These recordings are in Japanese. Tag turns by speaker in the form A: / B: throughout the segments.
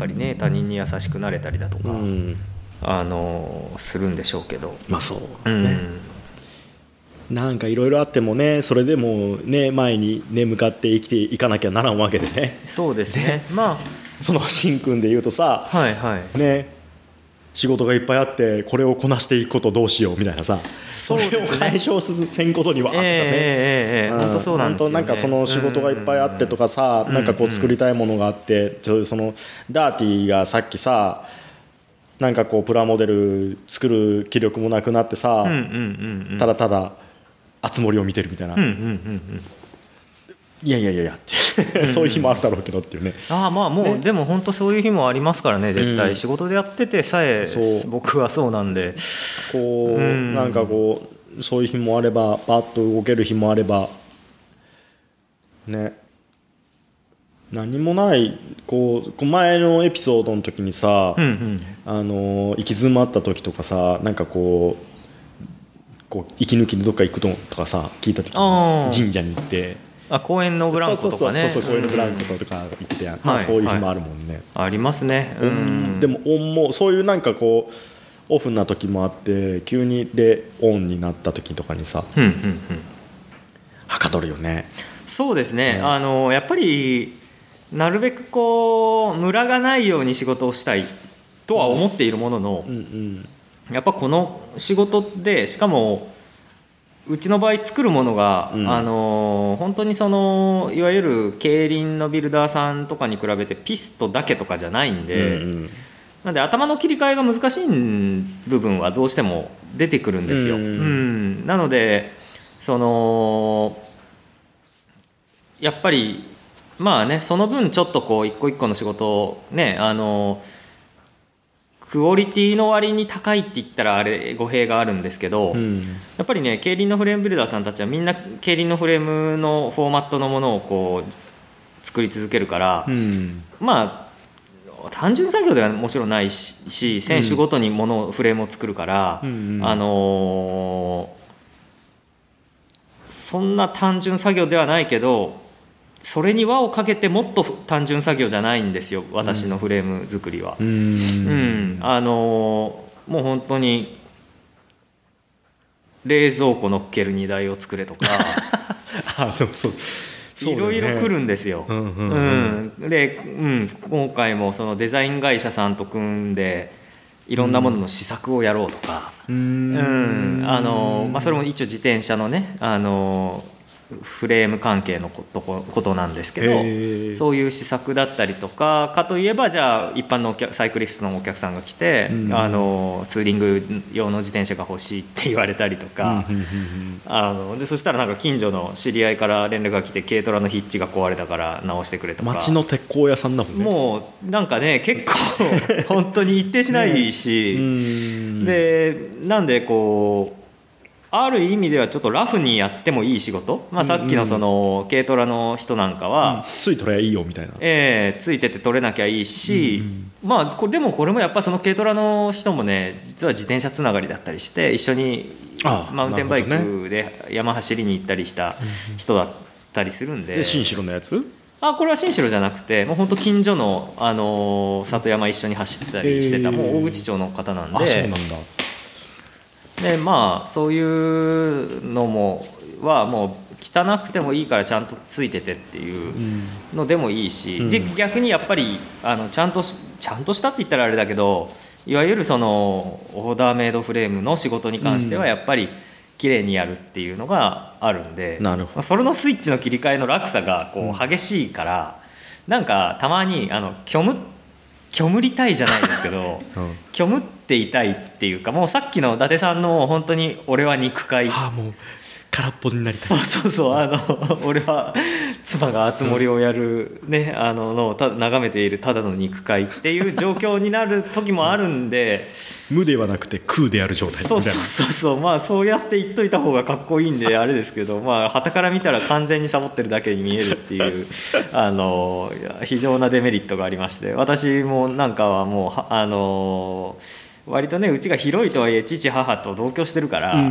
A: ぱりね他人に優しくなれたりだとか、
B: うん。
A: あのするんでしょうけど、
B: まあそう
A: うん。
B: ねなんかいろいろあってもねそれでもね前にね向かって生きていかなきゃならんわけでね。
A: そうですね。ま
B: そのしんくんで言うとさ
A: あはいはい。
B: ね仕事がいっぱいあってこれをこなしていくことどうしようみたいなさ。
A: そ
B: れを解消せんことにはあ
A: ええ
B: ったね、
A: ええええ本当そうなんですよ、ね、
B: 本当なんかその仕事がいっぱいあってとかさ、
A: うん。
B: なんかこう作りたいものがあって、そういうそのダーティーがさっきさなんかこうプラモデル作る気力もなくなってさ、
A: うんうんうんうん。
B: ただただ熱盛を見てるみたいな、
A: うんうんうんうん
B: いやいやいやいやって。そういう日もあるだろうけどっていうね。
A: ああまあもう、でも本当そういう日もありますからね絶対、
B: うん
A: 仕事でやっててさえ僕はそうなんで。
B: こう、
A: うん。
B: なんかこうそういう日もあればパッと動ける日もあればね。何もないこう前のエピソードの時にさ、
A: うんうん。
B: あの行き詰まった時とかさなんかこうこう息抜きでどっか行くのとかさ聞いた時に神社に行って
A: あ公園のブランコとかね。
B: そうそう公園のブランコとか行って、まあ、
A: はい
B: そういう日もあるもんね、
A: ありますね。うん。
B: でもオンもそういうなんかこうオフな時もあって急にでオンになった時とかにさ
A: うんうんうん。
B: はかどるよね。
A: そうですね、
B: ね。
A: あのやっぱりなるべくこうムラがないように仕事をしたいとは思っているものの
B: うんうん。
A: やっぱこの仕事でしかもうちの場合作るものが、
B: うん。
A: あの本当にそのいわゆる競輪のビルダーさんとかに比べてピストだけとかじゃないんで、
B: うんうん。
A: なんで頭の切り替えが難しい部分はどうしても出てくるんですよ。
B: う
A: うんん。なのでそのやっぱりまあねその分ちょっとこう一個一個の仕事をねあのクオリティの割に高いって言ったらあれ語弊があるんですけど、
B: うん。
A: やっぱりね競輪のフレームビルダーさんたちはみんな競輪のフレームのフォーマットのものをこう作り続けるから、
B: うん。
A: まあ単純作業ではもちろんないしし選手ごとにものをフレームを作るから、
B: うんうん。
A: あのーそんな単純作業ではないけどそれに輪をかけてもっと単純作業じゃないんですよ私のフレーム作りは。
B: う
A: うん。
B: ん
A: あのーもう本当に冷蔵庫乗っける荷台を作れとか。
B: あでもそう。
A: いろいろ来るんですよ。
B: うんうんうん。
A: うん。で、うん、今回もそのデザイン会社さんと組んでいろんなものの試作をやろうとか、
B: う
A: うん。あのまあ、それも一応自転車のねあのフレーム関係のことことなんですけどそういう施策だったりとかかといえばじゃあ一般のお客サイクリストのお客さんが来て、
B: うん。
A: あのツーリング用の自転車が欲しいって言われたりとか。
B: うん
A: あのでそしたらなんか近所の知り合いから連絡が来て軽トラのヒッチが壊れたから直してくれとか。
B: 町の鉄工屋さんだもんね。
A: もうなんかね結構 本当に一定しないし、
B: うん。
A: でなんでこうある意味ではちょっとラフにやってもいい仕事、まあ、さっきのその軽トラの人なんかは、
B: つい取りゃいいよみたいな。
A: えーついてて取れなきゃいいし、まあこれでもこれもやっぱその軽トラの人もね実は自転車つながりだったりして一緒に
B: ああ
A: マウンテンバイクで山走りに行ったりした人だったりするんで。
B: で新城のやつ？
A: あこれは新城じゃなくてもう本当近所の、あのー里山一緒に走ったりしてた、
B: へー。
A: もう大口町の方なん
B: あそう
A: で
B: なんだ
A: でまあそういうのもはもう汚くてもいいからちゃんとついててっていうのでもいいし、
B: うん。
A: で逆にやっぱりあのちゃんとしちゃんとしたって言ったらあれだけどいわゆるそのオーダーメイドフレームの仕事に関してはやっぱり綺麗にやるっていうのがあるんで、
B: なるほど。
A: まあそれのスイッチの切り替えの落差がこう激しいから、なんかたまにあの虚無虚無りたいじゃないですけど
B: うん。
A: 虚無っていたいっていうかもうさっきの伊達さんの本当に俺は肉塊
B: 空っぽになりた
A: そ
B: いう
A: そうそう。あの 俺は妻が熱盛をやる、ねあののをた眺めているただの肉塊っていう状況になる時もあるんで
B: 無ではなくて空である状態。みたいうな
A: そそうそうそう。まあそうやって言っといた方がかっこいいんで あれですけどまあ傍から見たら完全にサボってるだけに見えるっていう あの非常なデメリットがありまして私もなんかはもうはあの割とねうちが広いとはいえ父母と同居してるから、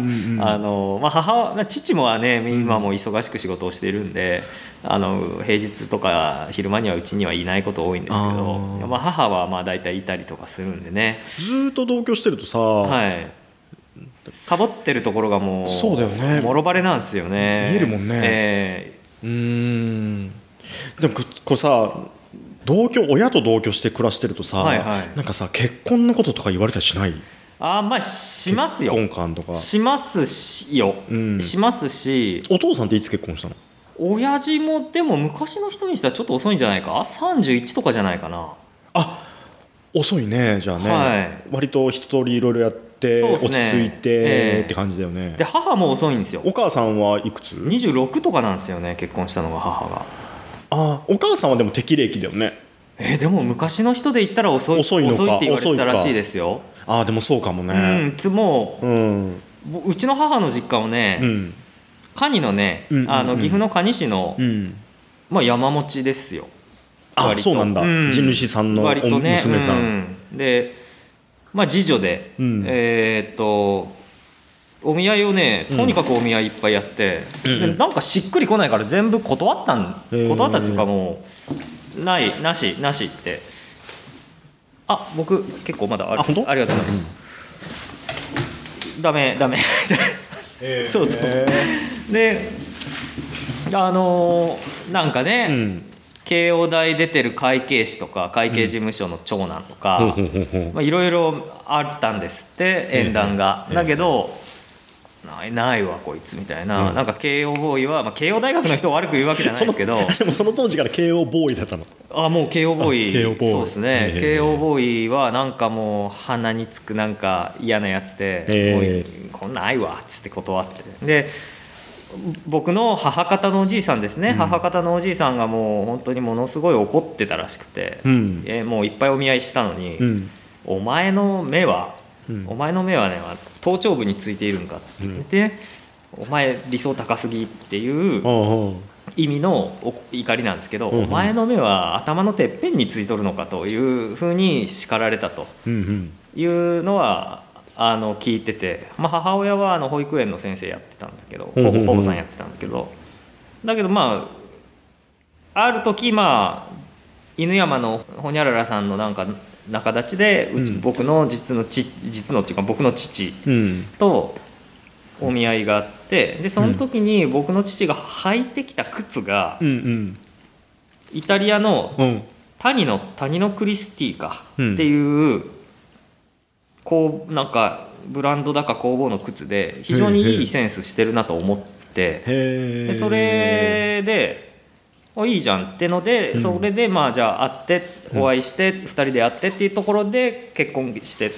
A: 父もはね今も忙しく仕事をしているんで、あの平日とか昼間にはうちにはいないこと多いんですけどまあ、母はまあ大体いたりとかするんでね、
B: ずーっと同居してるとさ、
A: はい、サボってるところがもう
B: そうだよね。
A: もろバレなんですよね。
B: 見えるもんね。
A: え
B: うーん。でもここれさ同居親と同居して暮らしてるとさ、
A: はいはい。
B: なんかさ結婚のこととか言われたりしない？
A: ーあーまあしますよ。
B: 結婚観とか。
A: しますしよ、
B: うん。
A: しますし。
B: お父さんっていつ結婚したの？
A: 親父もでも昔の人にしたらちょっと遅いんじゃないか？31とかじゃないかな。
B: あ遅いねじゃあね、
A: はい。
B: 割と一通りいろいろやって、落ち
A: ね
B: 着いて、
A: ええ。
B: って感じだよね。
A: で母も遅いんですよ。
B: お母さんはいくつ
A: 26とかなんですよね結婚したのが母が
B: あお母さんはでも適齢期だよね。
A: えーでも昔の人で言ったら遅い
B: 遅いのか
A: って言われてたらしいですよ。
B: ああでもそうかも
A: うん
B: ね
A: つも
B: うん。
A: うちの母の実家をね、
B: うん。
A: 蟹のね、
B: うんうんうん。
A: あの岐阜の蟹市の、
B: うん。
A: まあ、山持ちですよ。
B: あそうなんだ、地主さんのお
A: 割とね
B: 娘さん、
A: うん。でまあ次女で、
B: うん。
A: えーっとお見合いをねとにかくお見合いいっぱいやって、
B: うん。
A: でなんかしっくりこないから全部断ったん断ったっていうかもうないなしなしって。あ僕結構まだある。
B: あ本当？
A: ありがとうございます、ダメダメ。そうそう。であのーなんかね、
B: うん。
A: 慶応大出てる会計士とか会計事務所の長男とかいろいろあったんですって縁談が。
B: ええ
A: だけどないないわこいつみたいな。
B: うん。
A: なんか慶応ボーイは、まあ、慶応大学の人を悪く言うわけじゃないですけど。
B: でもその当時から慶応ボーイだったの。
A: あもう慶応ボーイ。
B: あ慶応ボーイ。
A: そうですね。
B: ええ
A: 慶応ボーイはなんかもう鼻につくなんか嫌なやつでこんなんないわっつって断って。で僕の母方のおじいさんですね、母方のおじいさんがもう本当にものすごい怒ってたらしくて、
B: うん。
A: えもういっぱいお見合いしたのに、
B: うん。
A: お前の目は、
B: うん。
A: お前の目はね頭頂部についているんかって。言って、お前理想高すぎっていう意味のお怒りなんですけど、
B: うんうん。
A: お前の目は頭のてっぺんについとるのかというふうに叱られたと。
B: うんうん。
A: いうのはあの聞いてて、まあ、母親はあの保育園の先生やってたんだけど
B: うんうんうん。
A: 保護さんやってたんだけど。だけどまあある時まあ犬山のほにゃららさんのなんか仲立ちでうち、
B: うん。
A: 僕の実の父実のっていうか僕の父
B: うん。
A: とお見合いがあってでその時に僕の父が履いてきた靴が
B: うんうん。
A: イタリアの
B: うん。
A: 谷の谷のクリスティか
B: うん。
A: っていう、こうなんかブランドだか工房の靴で非常にいいセンスしてるなと思ってでそれであいいじゃんってので、
B: うん。
A: それでまあじゃあ会ってお会いして2人で会ってっていうところで結婚して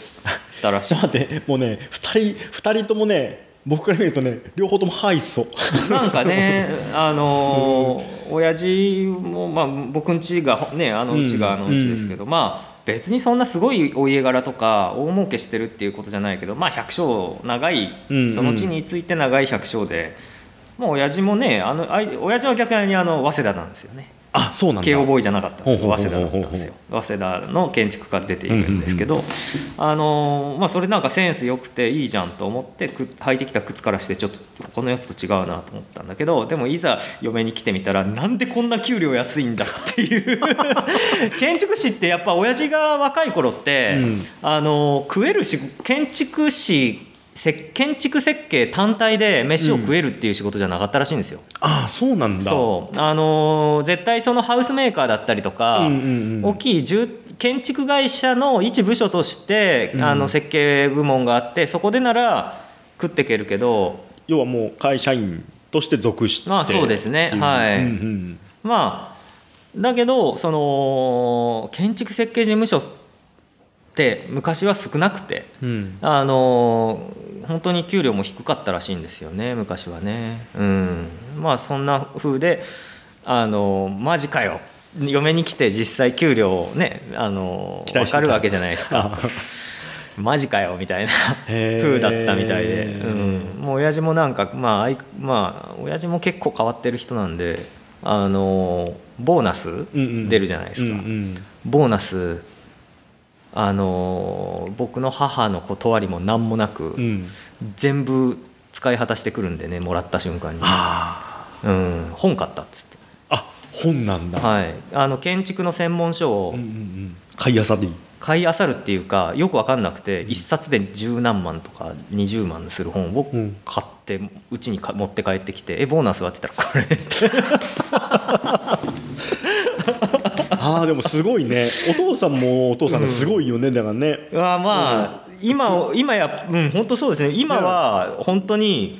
A: たらしい。
B: 待ってもうね2人二人ともね僕から見るとね両方ともハイソ
A: なんかね、あのー親父も、まあ、僕ん家がねあのうちがあのうちですけど、まあ別にそんなすごいお家柄とか大儲けしてるっていうことじゃないけどまあ百姓長い
B: うんうん。
A: その地について長い百姓で、もう親父もねあのあい親父は逆にあの早稲田なんですよね。
B: あそうなんだ。
A: 慶応ボーイじゃなかったんですよ。
B: ほうほ
A: 早稲田だったんですよ。早稲田の建築家出ているんですけど、あのまあ、それなんかセンス良くていいじゃんと思ってく履いてきた靴からしてちょっとこのやつと違うなと思ったんだけどでもいざ嫁に来てみたらなんでこんな給料安いんだっていう。建築士ってやっぱ親父が若い頃って、
B: うん。
A: あの食えるし建築士せ建築設計単体で飯を食えるっていう仕事じゃなかったらしいんですよ。
B: あそうなんだ。
A: そう。あのー絶対そのハウスメーカーだったりとか、
B: うんうんうん。
A: 大きい住建築会社の一部署として、
B: うん。
A: あの設計部門があってそこでなら食っていけるけど
B: 要はもう会社員として属して。
A: まあそうですね。はい。
B: うんうん。
A: まあだけどその建築設計事務所って昔は少なくて
B: うん。
A: あの本当に給料も低かったらしいんですよね昔はね。うん。まあそんな風であのマジかよ嫁に来て実際給料をねあの分かるわけじゃないですか。マジかよみたいな風だったみたいで、うん、もう親父もなんかまああいまあ親父も結構変わってる人なんであのボーナス出るじゃないですか、ボーナスあのー僕の母の断りも何もなく、
B: うん。
A: 全部使い果たしてくるんでねもらった瞬間に、
B: あ
A: うん、本買ったっつって、
B: あ本なんだ、
A: はい、あの建築の専門書を
B: うんうんうん。買いあさり
A: 買い漁るっていうかよく分かんなくて一冊で十何万とか20万する本を
B: うん。
A: 買ってうちにか持って帰ってきて「えボーナスは?」って言ったら「これ」
B: ああでもすごいね。お父さんもお父さんですごいよね、だからね。
A: うわまあ、今今やうん本当そうですね。今は本当に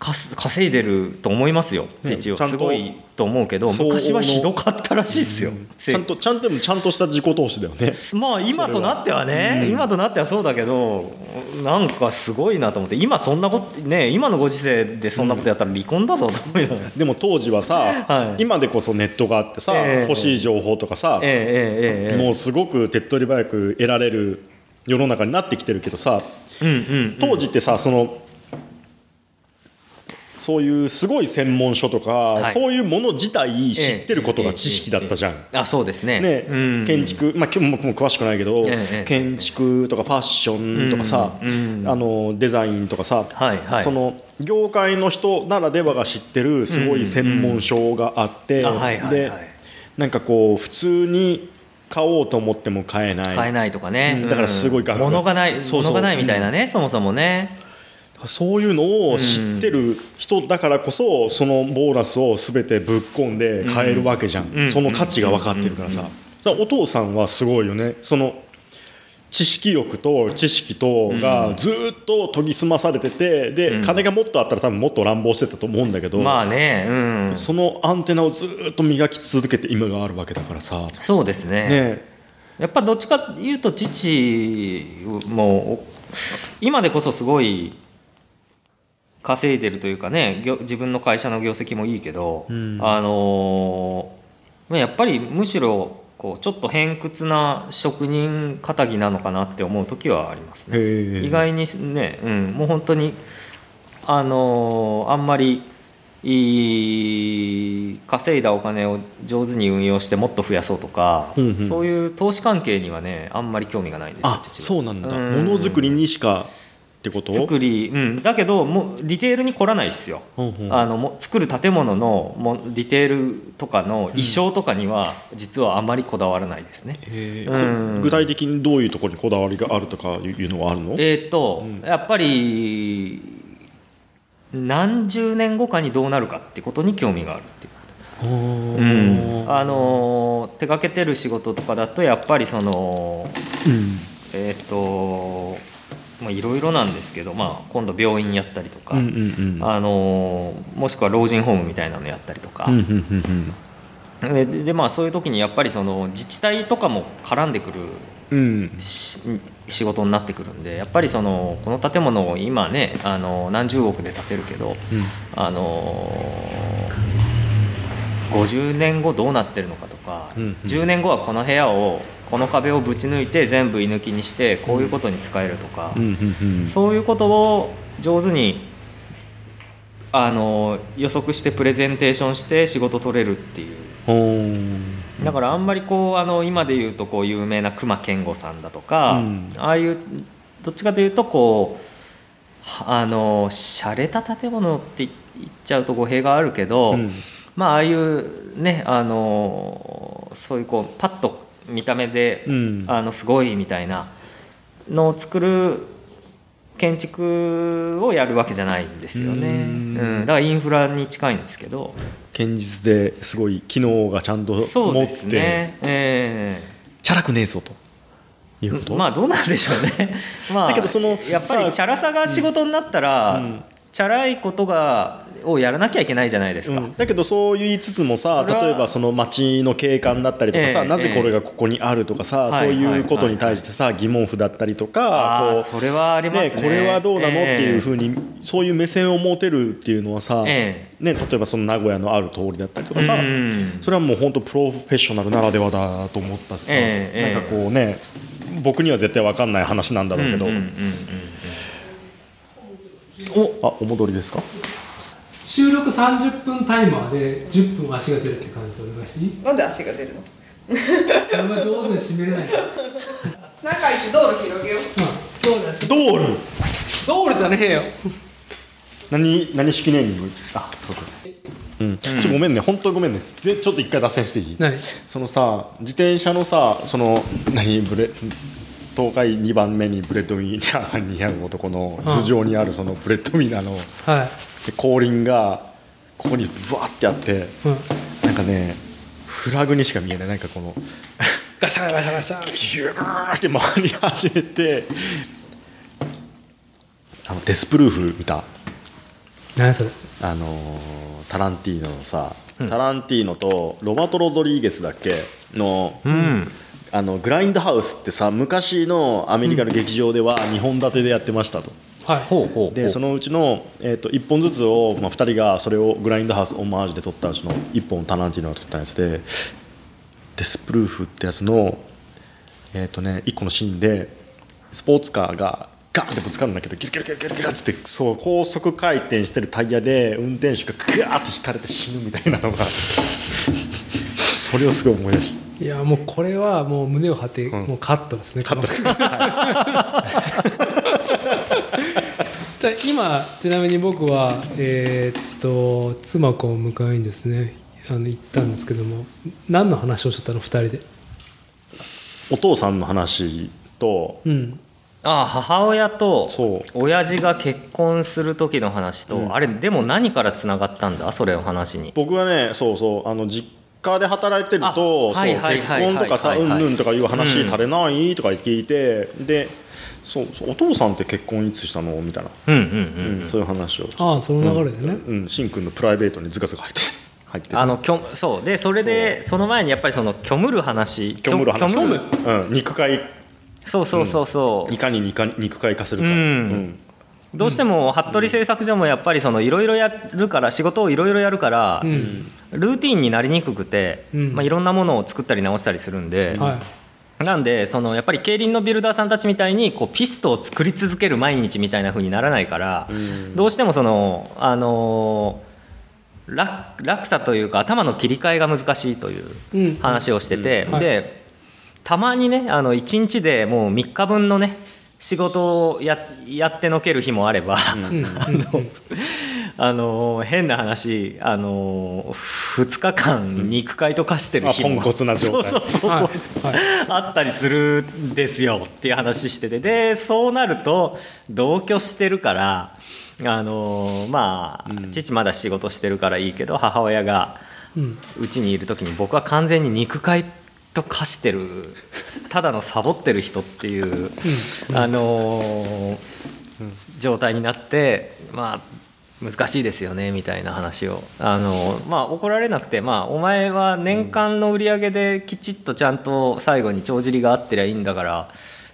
A: 稼いでると思いますよ。すごいと思うけど昔はひどかったらしいですよ、
B: ちゃんとちゃんとちゃんとした自己投資だよね。
A: まあ今となってはね、
B: うん。
A: 今となってはそうだけどなんかすごいなと思って。今そんなことね今のご時世でそんなことやったら離婚だぞと思いながら、
B: でも当時はさ、
A: はい。
B: 今でこそネットがあってさ、
A: ええ。
B: 欲しい情報とかさ、
A: ええええええ。
B: もうすごく手っ取り早く得られる世の中になってきてるけどさ
A: うんうんうん。
B: 当時ってさそのそういうすごい専門書とか、
A: い。
B: そういうもの自体知ってることが知識だったじゃん。
A: あそうですね。
B: ね
A: うん
B: 建築、まあ、今日僕も詳しくないけど、
A: ええ
B: 建築とかファッションとかさ、
A: うんうん。
B: あのデザインとかさ、
A: はいはい。
B: その業界の人ならではが知ってるすごい専門書があって、で
A: はい
B: なんかこう普通に買おうと思っても買えない。
A: 買えないとかね、
B: うん。だからすごい額が
A: 物がない物がないみたいなね、そもそもね
B: そういうのを知ってる人だからこそそのボーナスを全てぶっ込んで買えるわけじゃん、
A: うん。
B: その価値が分かってるからさ、だからお父さんはすごいよね。その知識欲と知識とがずっと研ぎ澄まされててで、
A: うん。
B: 金がもっとあったら多分もっと乱暴してたと思うんだけど、
A: まあね。うん。
B: そのアンテナをずっと磨き続けて今があるわけだからさ。
A: そうですね。
B: ね。
A: やっぱどっちかというと父も今でこそすごい稼いでるというかね業自分の会社の業績もいいけど、
B: うん。
A: あのーやっぱりむしろこうちょっと偏屈な職人かぎなのかなって思う時はありますね。意外にね、うん、もう本当にあのーあんまり稼いだお金を上手に運用してもっと増やそうとか、
B: うんうん。
A: そういう投資関係にはねあんまり興味がないんですよ
B: あ
A: 父は。
B: そうなんだ。
A: うん。
B: ものづくりにしかってこと？
A: 作り、うん、だけどもうディテールに凝らないですよ、
B: うんう。ん
A: あのも作る建物のもディテールとかの衣装とかには実はあまりこだわらないですね、うん。
B: 具体的にどういうところにこだわりがあるとかいうのはあるの？
A: えーっと、
B: うん。
A: やっぱり何十年後かにどうなるかってことに興味があるっていう、う。ん、あの手掛けてる仕事とかだとやっぱりその
B: うん。
A: えーっとまあいろいろなんですけど、まあ、今度病院やったりとか、
B: うんうんうん。
A: あのもしくは老人ホームみたいなのやったりとか、
B: うんうんうん
A: ででまあそういう時にやっぱりその自治体とかも絡んでくる
B: うん。
A: し仕事になってくるんでやっぱりそのこの建物を今ねあの何十億で建てるけどあの50年後どうなってるのかとか、
B: うんうん。
A: 10年後はこの部屋をこの壁をぶち抜いて全部居抜きにしてこういうことに使えるとか、そういうことを上手にあの予測してプレゼンテーションして仕事取れるっていう。だからあんまりこうあの今で言うとこう有名な隈研吾さんだとか、
B: うん。
A: ああいうどっちかというとこうはあの洒落た建物って言っちゃうと語弊があるけど、
B: うん。
A: まあああいうねあのそういうこうパッと見た目で、
B: うん
A: あのすごいみたいなのを作る建築をやるわけじゃないんですよね。
B: う
A: うんん、だからインフラに近いんですけど。
B: 堅実ですごい機能がちゃんと持
A: そうで
B: って
A: すね。え
B: チャラくねえぞということ？
A: えまあどうなんでしょうね。まあ
B: だけどその
A: やっぱり
B: さ
A: チャラさが仕事になったら、
B: うん
A: チャラいことがをやらなきゃいけないじゃないですか。
B: うん。だけどそう言いつつもさ例えばその街の景観だったりとかさ、
A: ええ
B: なぜこれがここにあるとかさ、
A: ええ。
B: そういうことに対してさ疑問符だったりとかこう
A: それはありますね。
B: これはどうなの？っていうふ
A: う
B: うにそういう目線を持てるっていうのはさ、
A: え
B: ね、例えばその名古屋のある通りだったりとかさ、
A: うん。
B: それはもう本当プロフェッショナルならではだと思ったしさ、
A: ええ
B: なんかこうね僕には絶対分かんない話なんだろうけど、おあお戻りですか？
C: 収録30分タイマーで10分足が出るって感じでお願いしていい？
D: なんで足が出るの？
C: これが上手に締めれないから。
D: 中行って道路広げよう。
C: そうだ
B: ドール
C: 道路じゃねえよ。
B: 何何式ネーミング？あそうだうん、ちょっとごめんね。本当にごめんね。ぜちょっと一回脱線していい？
C: 何？
B: そのさ自転車のさその何？ブレ東海2番目にブレッドウィナーにある男の頭上にあるそのブレッドウィナーの
C: は
B: で後輪がここにブワーってあってなんかねフラグにしか見えない。なんかこの
C: ガシャガシャガシャ
B: ギューって回り始めてあのデスプルーフ見た？
C: 何それ？
B: あのータランティーノのさ、タランティーノとロバート・ロドリーゲスだっけ？の,、
A: うん
B: あのグラインドハウスってさ昔のアメリカの劇場では2本立てでやってましたと。
C: はい。
A: ほうほうほう。
B: でそのうちの、えー、と1本ずつを、まあ、2人がそれをグラインドハウスオマージュで撮ったうちの1本タランティーノが撮ったやつでデスプルーフってやつの、えーとね、1個のシーンでスポーツカーがガンってぶつかるんだけどギルギルギルギルギルっつってそう高速回転してるタイヤで運転手がガーって引かれて死ぬみたいなのがそれをすごい思い出して
C: いやもうこれはもう胸を張って、もうカットですね
B: カット。です
C: この じゃあ今ちなみに僕はえーっと妻子を迎えにですねあの行ったんですけども何の話をしとったの2人で？
B: お父さんの話と
C: うん。
A: ああ母親と
B: そう。
A: 親父が結婚する時の話と、
B: うん。
A: あれでも何からつながったんだ？それを話に。
B: 僕はねそうそうあの実家で働いてる
A: あ
B: とそう
A: はいはい
B: 結婚とかさうんぬんとかいう話されないとか聞いてでそうそうお父さんって結婚いつしたのみたいな、
A: うんうんうん、
B: うん。そういう話を。
C: ああその流れでね、
B: うんしん。くんのプライベートにズカズカ入って 入ってて。
A: あのきょそう。でそれでその前にやっぱりその虚無る話。
B: 虚無る話。
A: 虚無る
B: うん、肉塊。
A: そうそうそうそう、
B: いかに肉肉塊化するか、
A: うん。どうしても服部製作所もやっぱりそのいろいろやるから仕事をいろいろやるから、
C: うん
A: ルーティンになりにくくて、
C: うん。
A: まあ、いろんなものを作ったり直したりするんで、
C: はい。
A: なんでそのやっぱり競輪のビルダーさんたちみたいにこうピストを作り続ける毎日みたいな風にならないから、
B: ん。
A: どうしてもそのあのー落落差というか頭の切り替えが難しいという
C: うん。
A: 話をしてて、
C: うん。はい。
A: でたまにねあの1日でもう3日分のね仕事をややってのける日もあれば、
C: うん。うん
A: あのー変な話、あのー、2日間肉塊と化してる日も、
B: あポンコツな状態。
A: そうそうそうそう、
C: はいはい。
A: あったりするんですよっていう話してて。でそうなると同居してるからあのーまあ、父まだ仕事してるからいいけど母親が
C: うん。
A: うちにいる時に僕は完全に肉塊と化してるただのサボってる人っていう、あのー状態になってまあ難しいですよねみたいな話を。あのまあ怒られなくてまあお前は年間の売り上げできちっとちゃんと最後に帳尻が合ってりゃいいんだから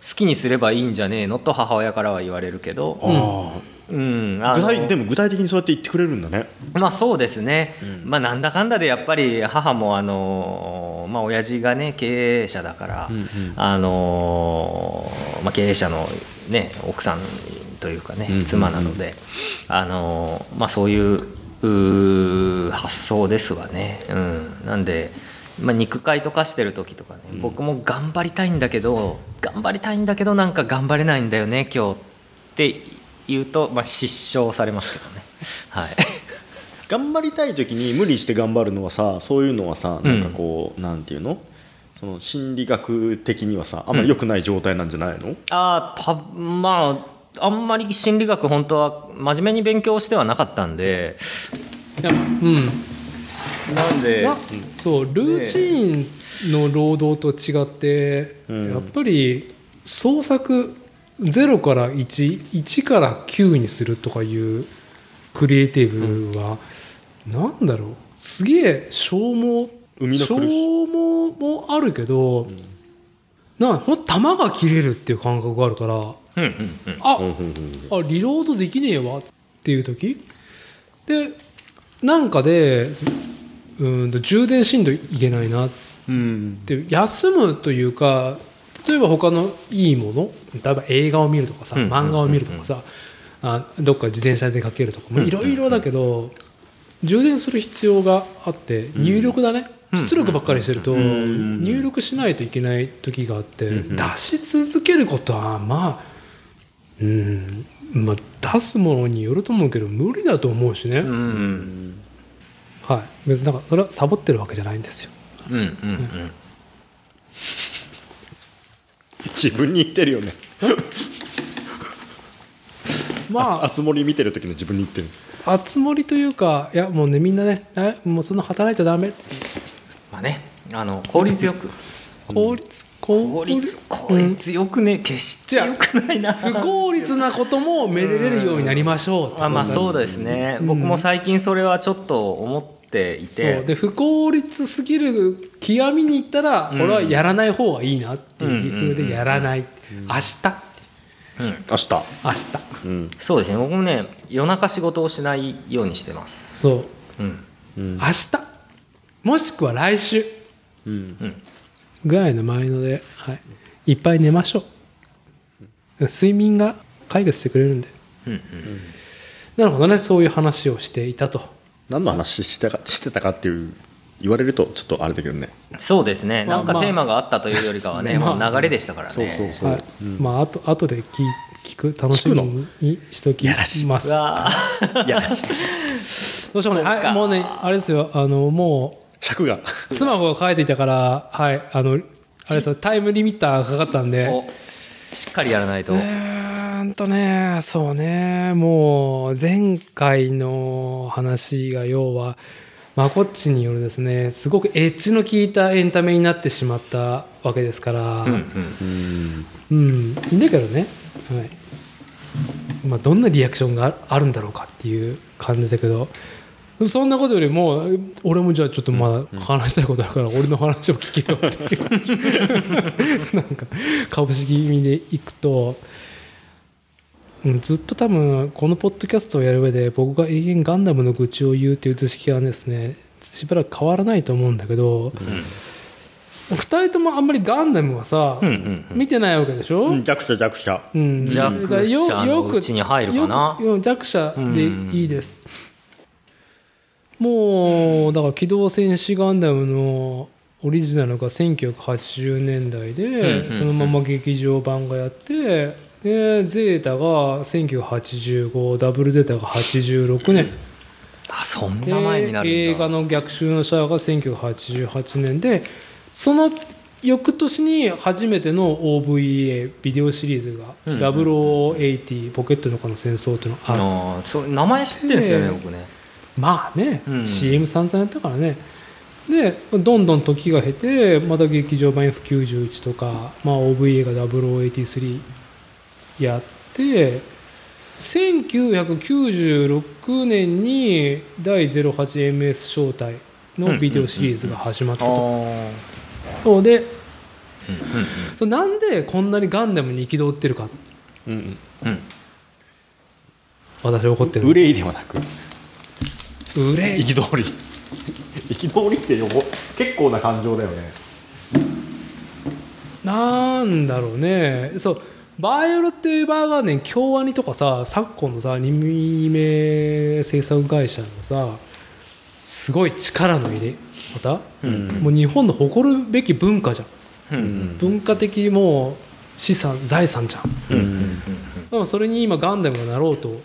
A: 好きにすればいいんじゃねえのと母親からは言われるけど、
B: あ
A: うん、
B: あ具体でも具体的にそうやって言ってくれるんだね。
A: まあそうですね、まあなんだかんだでやっぱり母もあのまあ親父がね経営者だから、
B: うんうん。
A: あのまあ経営者のね奥さんというかね、
B: うんうんうん。
A: 妻なのであのまあそういう発想ですわね、うん、なんで、まあ、肉塊とかしてる時とかね、僕も頑張りたいんだけど頑張りたいんだけどなんか頑張れないんだよね今日って言うと、まあ、失笑されますけどね。はい。
B: 頑張りたい時に無理して頑張るのはさそういうのはさなんかこう、なんていうの？その心理学的にはさあんまり良くない状態なんじゃないの、
A: あーたまああんまり心理学本当は真面目に勉強してはなかったんで。
C: いやうん。
A: なんで
C: なそうルーチンの労働と違って、
B: うん。
C: やっぱり創作0から11から9にするとかいうクリエイティブは、なんだろう。すげえ消耗消耗もあるけど、なほんと弾が切れるっていう感覚があるから
A: うんうんうん。
C: あ、
B: うんうんうん
C: あリロードできねえわっていう時？でなんかでうーんと充電しんどいけないなっ
B: うん。
C: ていう休むというか例えば他のいいもの例えば映画を見るとかさ
A: うん
C: 漫画を見るとかさあどっか自転車でかけるとかもいろいろだけど充電する必要があって入力だね出力ばっかりしてると
B: ん
C: 入力しないといけない時があって
B: うん。
C: 出し続けることはまあうん。まあ出すものによると思うけど無理だと思うしね、
A: うん。
C: はい。別になんかそれはサボってるわけじゃないんですよ。
A: うんうんうん。
B: 自分に言ってるよね。
C: まあ。
B: あつ森見てる時の自分に言ってる。
C: あつ森というかいやもうねみんなねえもうそんな働いちゃダメ。
A: まあねあの効率よく。
C: 効率効
A: 効率効率よくね決してよくないな。
C: 不効率なこともめでれるようになりましょうって
A: まあまあそうですね、
C: うん。
A: 僕も最近それはちょっと思ってい
C: そ
A: て
C: う。で不効率すぎる極みにいったら
A: うん。
C: 俺はやらない方がいいなっていう風でやらない、明日
A: うん、
B: 明日。
C: 明日。
B: うん。
A: そうですね。僕もね夜中仕事をしないようにしてます。
C: そう。
A: うん
B: うん。
C: 明日。もしくは来週。
B: うん。
A: うん
C: ぐらいの前ので、はい、いっぱい寝ましょう。睡眠が解決してくれるんで。
A: うんうん
C: なるほどねそういう話をしていたと。
B: 何の話してたかしてたかっていう言われるとちょっとあれだけどね。
A: そうですね。
C: まあ
A: なんかテーマがあったというよりかはね、
C: まあ
A: もう流れでしたからね。
B: そうそうそう。
C: はい。
B: うん。
C: まああと後で聞聞く楽しみにしとき
B: やらしい
C: ます。
B: やらしい。
C: どうしようもね
A: そうか。
C: はい。もうねあれですよ。あのも
B: 尺が。
C: う妻子が書いていたからはいあのあれですよタイムリミッターがかかったんで。
A: しっかりやらないと、
C: うーんとねそうねもう前回の話が要はまこっちによるですねすごくエッジの効いたエンタメになってしまったわけですから、
A: うんうん
B: うん。
C: うん、いいんだけどね、はい。まあ、どんなリアクションがああるんだろうかっていう感じだけどそんなことよりも俺もじゃあちょっとまだ話したいことあるから俺の話を聞けよっていう。なんか株式気味でいくと、うん、ずっと多分このポッドキャストをやる上で僕が永遠ガンダムの愚痴を言うっていう図式はですねしばらく変わらないと思うんだけど、2人ともあんまりガンダムはさ、
A: うんうんうん。
C: 見てないわけでしょ、
B: うん弱者弱者。
C: うん。
A: 弱者のうちに入るかな？
C: よくよく弱者でいいです、もうだから機動戦士ガンダムのオリジナルが1980年代で、そのまま劇場版がやってでゼータが1985ダブルゼータが86年、
A: あそん
C: で
A: な前になるんだ。
C: 映画の逆襲のシャアが1988年でその翌年に初めての OVA ビデオシリーズが「
A: うんうん
C: 0080ポケットの中の戦争」っていうのがある。
A: あ名前知ってるんですよね
C: で
A: 僕ね
C: まあね、
A: うん。
C: CM 散々やったからね。でどんどん時が経てまた劇場版 F91 とか、まあ、OVA が0083やって1996年に第 08MS 招待のビデオシリーズが始まった
A: あ
C: と。
A: ー
C: そうで
A: うんうん
C: そうなんでこんなにガンダムに憤ってるか。
B: うん
A: うん
C: 私は怒ってる
B: 憂いではなく
C: 憂い
B: 憤り。憤りって結構な感情だよね。
C: なんだろうね。そうバイオレット・エヴァーガーデン京アニとかさ昨今のさアニメ制作会社のさすごい力の入れ方、
B: うん。
C: もう日本の誇るべき文化じゃん。
A: うん。
B: うん
C: 文化的もう資産財産じゃん。
A: うん。
C: でもそれに今ガンダムがなろうと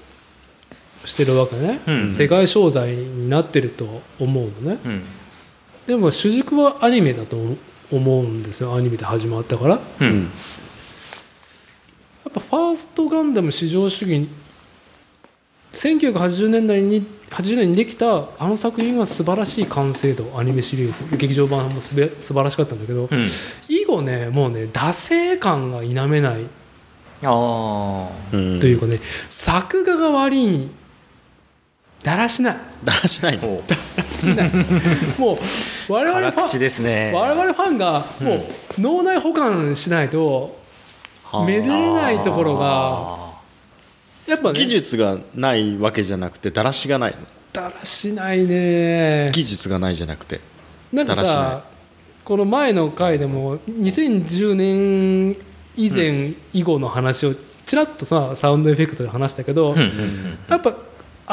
C: してるわけね、
A: うん。
C: 世界商材になってると思うのね。
A: うん。うん
C: でも主軸はアニメだと思うんですよ。アニメで始まったから。や
A: う
B: うん。ん
C: っぱファーストガンダム至上主義1980年代に80年にできたあの作品は素晴らしい完成度。アニメシリーズ。劇場版もすべ素晴らしかったんだけど、
A: うん。
C: 以後ねもうね惰性感が否めない
A: あ
B: うん。
C: というかね、作画が悪いだらしない。
B: だらしない。
C: だらしない。もう我々
A: 辛
C: ファン
A: 口ですね。
C: 我々ファンがもう脳内保管しないとめでれないところが
A: あ
C: やっぱね
B: 技術がないわけじゃなくてだらしがない
C: だらしないね。
B: 技術がないじゃなくて
C: なんかさこの前の回でも2010年以前以後の話をちらっとさサウンドエフェクトで話したけど、やっぱ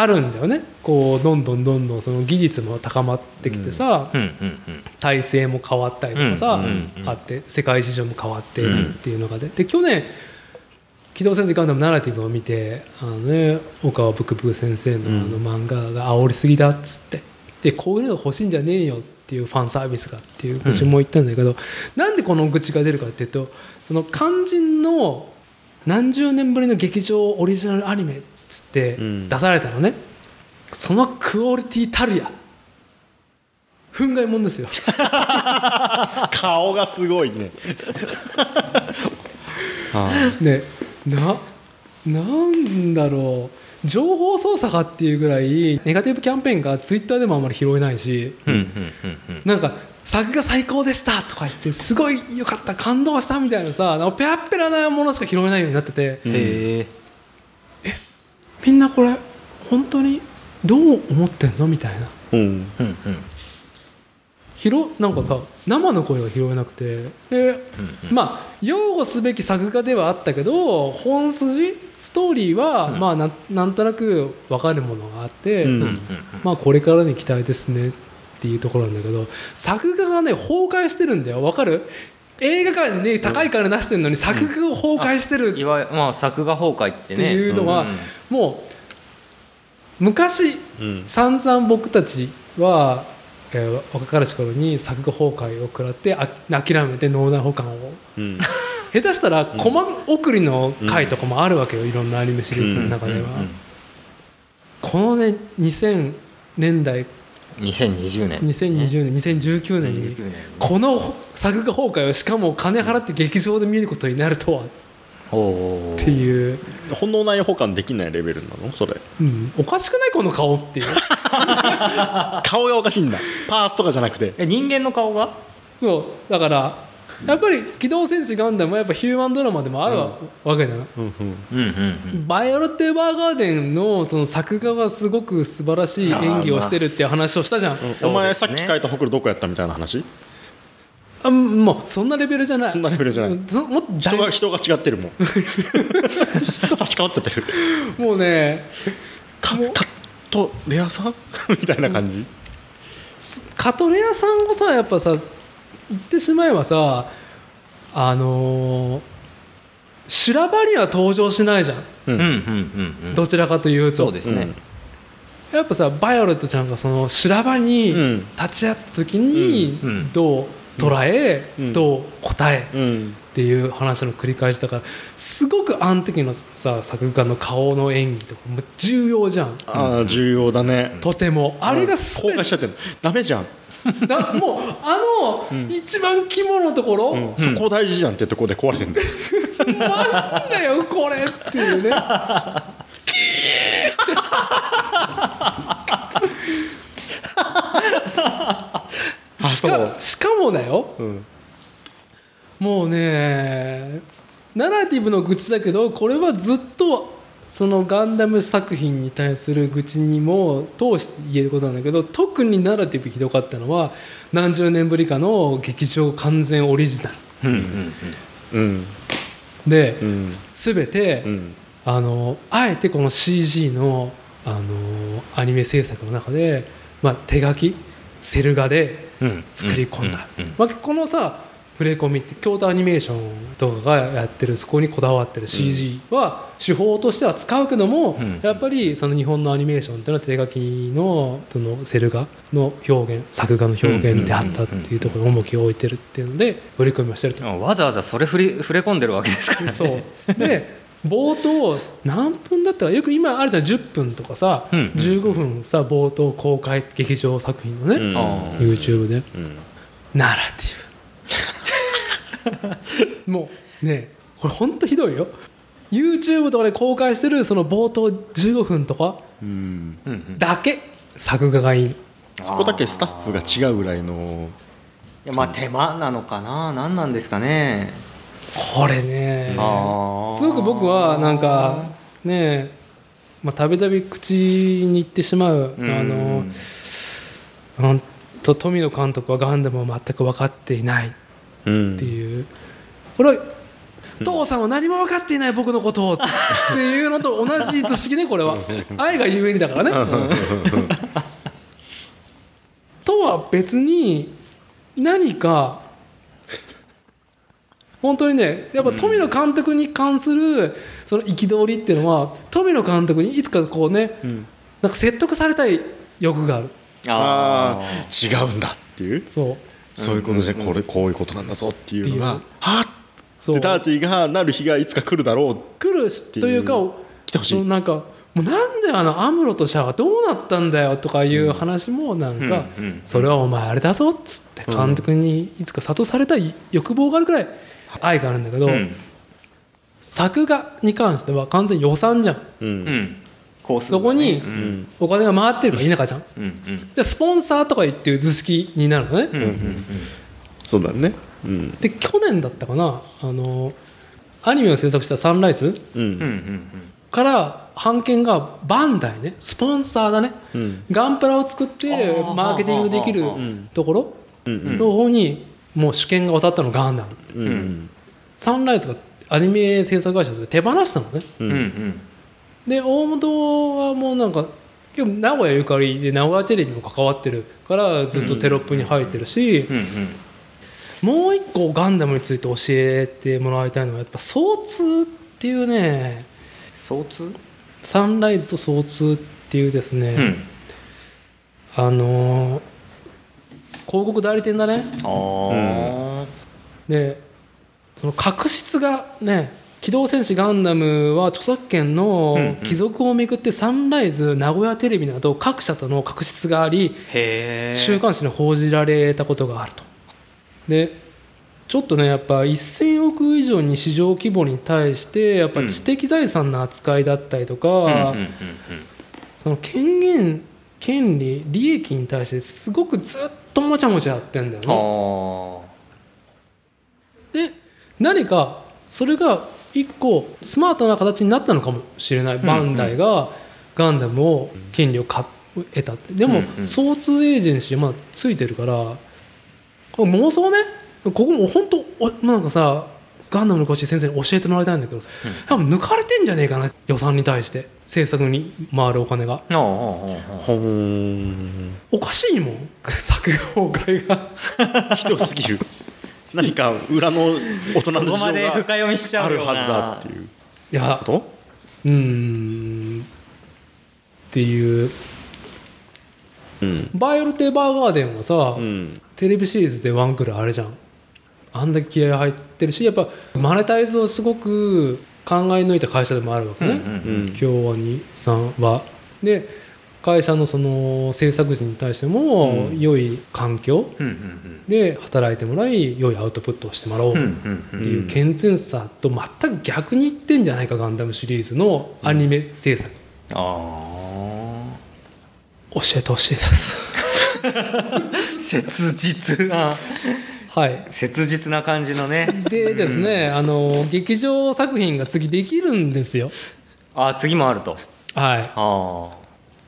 C: あるんだよね。こうどんどんどんどんその技術も高まってきてさ、
A: うんうん
C: 体制も変わったりとかさ、
A: うんうんうん。
C: あって世界市場も変わってっていうのがでで去年「機動戦士ガンダムナラティブ」を見てあの、ね、岡尾ブクブク先生のあの漫画が煽りすぎだっつって。でこういうのが欲しいんじゃねえよっていうファンサービスがっていう愚痴も言ったんだけど、なんでこの愚痴が出るかっていうとその肝心の何十年ぶりの劇場オリジナルアニメっつって
B: うん。
C: 出されたのね、そのクオリティたるや。憤慨もんですよ。
B: 顔がすごいね。
C: ねななんだろう。情報操作かっていうぐらいネガティブキャンペーンがツイッターでもあんまり拾えないし
A: うんうんうんうん。
C: なんか作が最高でしたとか言ってすごい良かった感動したみたいなさペラッペラなものしか拾えないようになってて。
A: へえ
C: みんなこれ本当にどう思ってんの？みたいな。
B: うん。
A: うんうん。
C: 拾なんかさ生の声が拾えなくて。でまあ擁護すべき作画ではあったけど本筋ストーリーは、まあなんなんとなく分かるものがあって、
B: うん
A: うんうん。
C: まあこれからに期待ですねっていうところなんだけど作画がね崩壊してるんだよ。分かる？映画館にね高い金出してるのに作画が崩壊してる。
A: いわゆるまあ作画崩壊って
C: って
A: ね
C: いうのは、
A: ん
C: もう昔
B: うん。
C: 散々僕たちは、えー若かりし頃に作画崩壊を食らってあ諦めて脳内保管を。
B: うん。
C: 下手したらコマ送りの回とかもあるわけよ、いろんなアニメシリーズの中では、このね2000年代
A: 2020年。
C: 2020年2019年に
A: 2019年。
C: この作画崩壊をしかも金払って劇場で見ることになるとはっ
A: お
C: ていう、
B: 本能内保管できないレベルなの？それ。
C: うん、おかしくない？この顔っていう。
B: 顔がおかしいんだ。パースとかじゃなくて。
A: え人間の顔が？
C: そう。だからやっぱり「機動戦士ガンダム」はやっぱヒューマンドラマでもあるわけじゃない、
B: うん。うん
C: バイオレット・エヴァーガーデンのその作画がすごく素晴らしい演技をしてるっていう話をしたじゃん、
A: そう
B: お前さっき書いたほくろどこやったみたいな話？
C: あもうそんなレベルじゃない。
B: そんなレベルじゃない。
C: もっと
B: 人が人が違ってるもん。差し替わっちゃってる。
C: もうね。
B: カカットレアさん？みたいな感じ。
C: カトレアさんがさやっぱさ言ってしまえばさあのー修羅場には登場しないじゃん。
B: うん。
A: うんうんうんうん。
C: どちらかというと。
A: そうですね。
C: やっぱさバイオレットちゃんがその修羅場に
B: うん。
C: 立ち会った時にどう？捉え、
B: うん。
C: どう答え
B: うん。
C: っていう話の繰り返しだからすごくあの時のさ作家の顔の演技とかも重要じゃん。
B: ああ重要だね。
C: とても。あれが全て
B: 公開しちゃってるダメじゃん、
C: だもうあの一番肝のところ、
B: うん。そこ大事じゃんってとこで壊れてんだよ。
C: なんだよこれっていうね。
B: あ
C: しかしかもだよ。
B: うん。
C: もうねナラティブの愚痴だけどこれはずっとそのガンダム作品に対する愚痴にも通して言えることなんだけど特にナラティブひどかったのは何十年ぶりかの劇場完全オリジナ
A: うんうん
B: うん。
C: ルで、
B: うん。
C: 全て、
B: うん。
C: あのあえてこの CG のあのアニメ制作の中で、まあ、手書きセル画で
A: うん
C: 作り込んだ、まあ、このさ触れ込みって京都アニメーションとかがやってるそこにこだわってる CG は手法としては使うけども、
A: うん。
C: やっぱりその日本のアニメーションっていうのは手書きのそのセル画の表現作画の表現であったっていうところに重きを置いてるっていうので取り組みをしてると。
A: あわざわざそれ振り触れ込んでるわけですからね。
C: そう。で冒頭何分だったかよく今あるじゃん。10分とかさ、
A: うん。うん
C: 15分さ冒頭公開劇場作品のね、
B: うん。
A: あ
C: YouTube で。
B: うん。
C: ナラティブもうねこれほんとひどいよ。YouTube とかで公開してるその冒頭15分とか
B: うん。
A: うんうん。
C: だけ。作画がいい。
B: そこだけスタッフが違うぐらいの。
A: いやまあ手間なのかな？何なんですかね
C: これね。すごく僕はなんかねまあたびたび口に言ってしまうあ
A: うん。
C: の本当富野監督はガンダムを全く分かっていない
B: うん
C: っていう。これは父さんは何も分かっていない僕のことをっていうのと同じ図式ね これは。愛がゆえにだからね。とは別に何か本当にねやっぱ富野監督に関するその憤りっていうのは富野監督にいつかこうね
B: ん。
C: なんか説得されたい欲がある。
B: ああ違うんだっていう。
C: そう。
B: そういうことじゃ
A: うん。うん
B: これこういうことなんだぞっていうのはっ
C: そう。
B: でダーティーがなる日がいつか来るだろう
C: 来るしというか
B: 来てほしい。
C: なんかもうなんであのアムロとシャアはどうなったんだよとかいう話もなんか、それはお前あれだぞっつって監督にいつか諭されたい欲望があるくらい愛があるんだけど、
A: うん。
C: 作画に関しては完全に予算じゃん。
B: う
A: うん。
C: そこに
A: うん。
B: うん
C: お金が回ってるか否かじゃん。
A: うんうん。
C: じゃあスポンサーとか言っていう図式になるのね、
A: うんうん
B: そうだね。うん。
C: で去年だったかなあのアニメを制作したサンライズ
B: う
A: うんうんうん。
B: ん
C: から版権がバンダイね。スポンサーだね。
B: うん。
C: ガンプラを作ってマーケティングできるところ
B: うん。
C: の方にもう主権が渡ったのガンダム。
B: うん。うん
C: サンライズがアニメ制作会社で手放したのね。
B: う
A: うんうん。ん
C: で大本はもうなんか結構名古屋ゆかりで名古屋テレビも関わってるからずっとテロップに入ってるし、
A: うんうん
C: もう一個ガンダムについて教えてもらいたいのはやっぱ総通っていうね
A: 相通？
C: サンライズと総通っていうですね、
A: うん。
C: あのー広告代理店だね。
A: ああ
C: でその確執がね「機動戦士ガンダム」は著作権
A: うんう
C: の
A: ん。
C: 帰属をめぐってサンライズ名古屋テレビなど各社との確執があり週刊誌に報じられたことがあると。でちょっとねやっぱ1000億以上に市場規模に対してやっぱ知的財産の扱いだったりとか、
A: うんうんうん
C: その権限権利利益に対してすごくずっともちゃもちゃやってんだよ
A: うん
C: ね。
A: あ
C: で何かそれが一個スマートな形になったのかもしれない、
A: ん
C: バンダイがガンダムを権利を買得たって。でも、
A: うんうん。
C: 総通エージェンシーまだついてるから妄想ね。ここも本当おなんかさガンダムの詳しい先生に教えてもらいたいんだけどさ、多分抜かれてんじゃねえかな。予算に対して。制作に回るお金が。
A: ああああああ
B: ほーん。
C: おかしいもん。作画崩壊が。
B: ひどすぎる。何か裏の大人の事情が
A: 読みしちゃうよな。
B: あるはずだっていう
C: いやうーん。っていう。
B: うん。
C: ヴァイオレット・エヴァーガーデンはさ、
B: うん。
C: テレビシリーズでワンクールあれじゃんあんだけ気合入ってるしやっぱマネタイズをすごく考え抜いた会社でもあるわけね、京アニさんは。で会社のその制作陣に対しても
B: うん。
C: 良い環境で働いてもらい良いアウトプットをしてもらおうっていう健全さと全く逆にいってんじゃないかガンダムシリーズのアニメ制作。
A: あ
C: 教えてほしいです。
A: あ切実な
C: はい。
A: 切実な感じのね。
C: でですね、あの劇場作品が次できるんですよ。
A: あ次もあると。
C: はい、
A: あ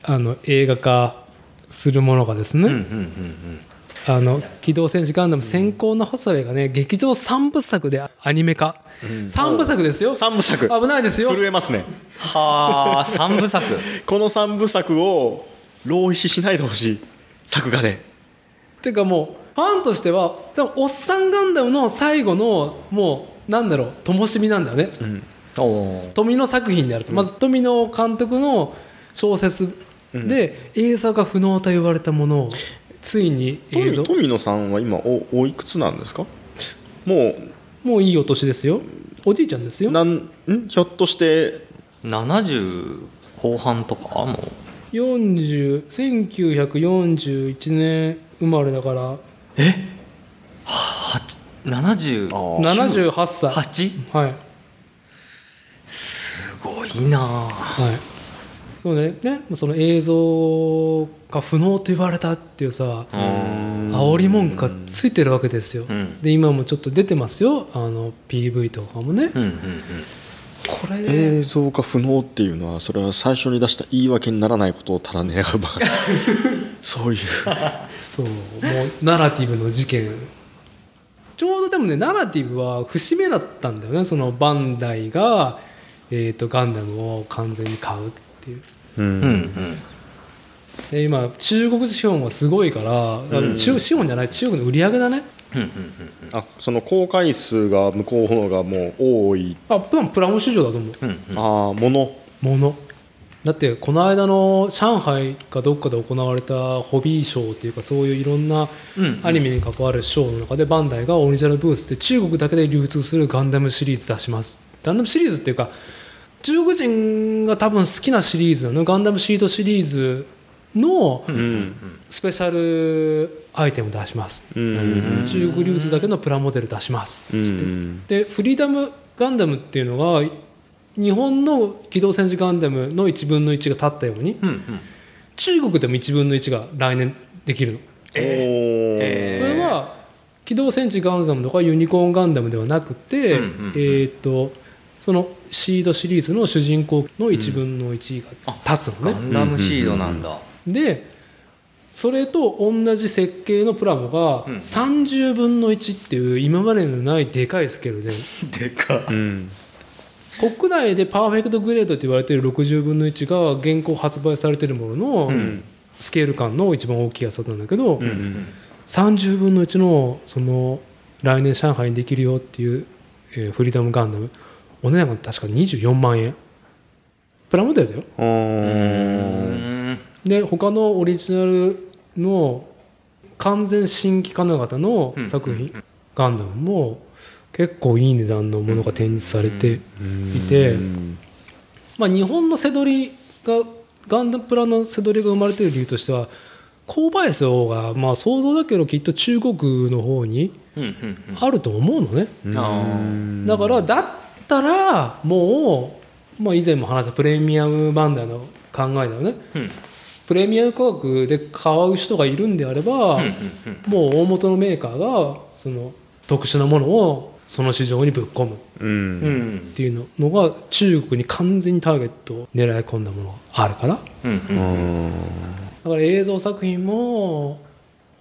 C: あ。の映画化するものがですね、
A: あうんうんうん。
C: あの機動戦士ガンダム先行のハサウェイがね劇場3部作でアニメ化、3部作ですよ。
B: 三部作。
C: 危ないですよ。
B: 震えますね。
A: はあ三部作。
B: この三部作を浪費しないでほしい。作画で。
C: っていうかもうファンとしては多分おっさんガンダムの最後のもうなんだろう灯火なんだよね、富野作品であると、まず富野監督の小説で映像が不能と言われたものをついに映像。
B: 富富野さんは今おおいくつなんですか？も
C: もういいお年ですよ。おじいちゃんですよ。
B: うなんん？ひょっとして。
A: 70後半とかも
C: 40 1941年生まれだから
A: は70
B: あ
C: 78歳。
A: 8?
C: はい。
A: すごいな。
C: はい。そうね。ねその映像が不能と言われたっていうさ
A: うん。
C: 煽り文句がついてるわけですよ、
A: うん。
C: で今もちょっと出てますよ。あの PV とかもね、
A: うんうん
C: これで、
B: 映像化不能っていうのはそれは最初に出した言い訳にならないことをただ願うばかり そういう。
C: そう。もうナラティブの事件。ちょうどでもねナラティブは節目だったんだよね。そのバンダイが、えー、とガンダムを完全に買うっていう。
B: うん。
A: うんうん。
C: で今中国資本はすごいから、あの中資本じゃない中国の売り上げだね。
A: うんうん
B: あその公開数が向こうの方がもう多い。
C: あプラモ市場だと思う。
A: うんうん。
B: あーもの
C: ものだってこの間の上海かどっかで行われたホビーショーっていうかそういういろんな
A: うん。
C: アニメに関わるショーの中でバンダイがオリジナルブースで中国だけで流通するガンダムシリーズ出します。ガンダムシリーズっていうか中国人が多分好きなシリーズなのガンダムシートシリーズの
B: うん。
C: スペシャルアイテム出します。
B: うん。
C: 中国流通だけのプラモデル出します。でフリーダムガンダムっていうのが日本の機動戦士ガンダムの1分の1が立ったように
A: うんうん。
C: 中国でも1分の1が来年できるの。
A: え
C: それは機動戦士ガンダムとかユニコーンガンダムではなくて、
A: うんうんうん。
C: えっ、とそのシードシリーズの主人公の1分の1が立つの
A: ガ
C: ね、
A: ンダムシードなんだ。
C: でそれと同じ設計のプラモが
A: うん。
C: 30分の1っていう今までのないでかいスケールで。
A: でか。
B: うん
C: 国内でパーフェクトグレードと言われている60分の1が現行発売されているものの、
A: うん。
C: スケール感の一番大きいやつなんだけど、
B: うんうん
C: 30分の1のその来年上海にできるよっていう、えーフリーダムガンダムお値段が確か24万円。プラモデルだよ。で他のオリジナルの完全新規金型の作品、ガンダムも結構いい値段のものが展示されていて、
B: うん。
C: まあ、日本の背取りがガンダムプラの背取りが生まれている理由としては購買層がまあ想像だけどきっと中国の方にあると思うのね、
A: あ
C: だからだったらもう、まあ、以前も話したプレミアムバンダイの考えだよね。
A: うん。
C: プレミアム価格で買う人がいるんであれば、
A: うんうん。
C: もう大元のメーカーがその特殊なものをその市場にぶっ込む。っ
B: うん。
A: うんうん
C: ていうのが中国に完全にターゲットを狙い込んだものがあるから
A: うん。うん
C: だから映像作品も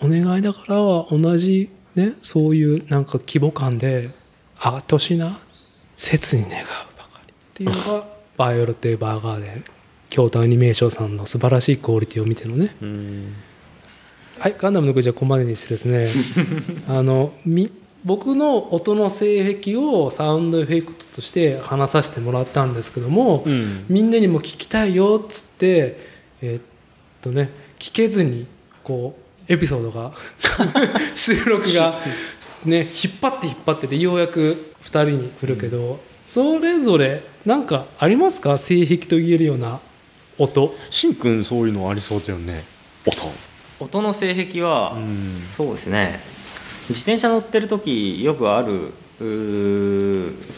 C: お願いだから同じねそういうなんか規模感で上がってほしいな切に願うばかりっていうのが「バイオレット・エヴァーガーデン」京都アニメーションさんの素晴らしいクオリティを見てのね。
B: うん。
C: はいガンダムのくじはここまでにしてですね。あのみ僕の音の性癖をサウンドエフェクトとして話させてもらったんですけども、
B: うん。
C: みんなにも聞きたいよっつってえーっとね聞けずにこうエピソードが 収録がね引っ張って引っ張ってでようやく2人に来るけど、それぞれなんかありますか？性癖と言えるような音。
B: しんくんそういうのありそうだよね。音。
A: 音の性癖は、
B: うん。
A: そうですね自転車乗ってる時よくある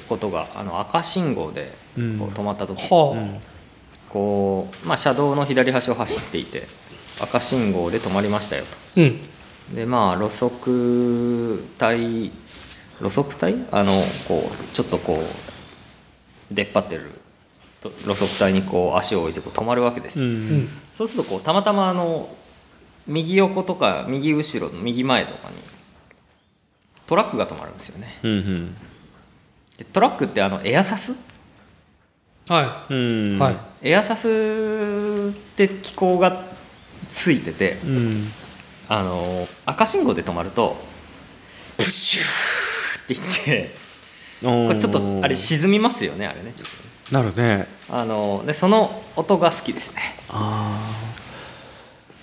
A: ことがあの赤信号で
B: うん。
A: こう止まった時、
C: はあ、
B: うん。
A: こう、まあ、車道の左端を走っていて赤信号で止まりましたよ
C: うん。
A: とでまあ路側帯路側帯？あのこうちょっとこう出っ張ってると路側帯にこう足を置いてこう止まるわけです、
B: う
C: うんん。
A: そうするとこうたまたまあの右横とか右後ろ右前とかにトラックが止まるんですよね。
B: うん
A: でトラックってあのエアサス？
C: は
B: うん。
C: い、はい。
A: エアサスって機構がついてて
B: うん。
A: あの赤信号で止まるとプシューって言ってこれちょっとあれ沈みますよねあれね。ちょっとね
B: なるね。
A: あのでその音が好きですね。
B: あ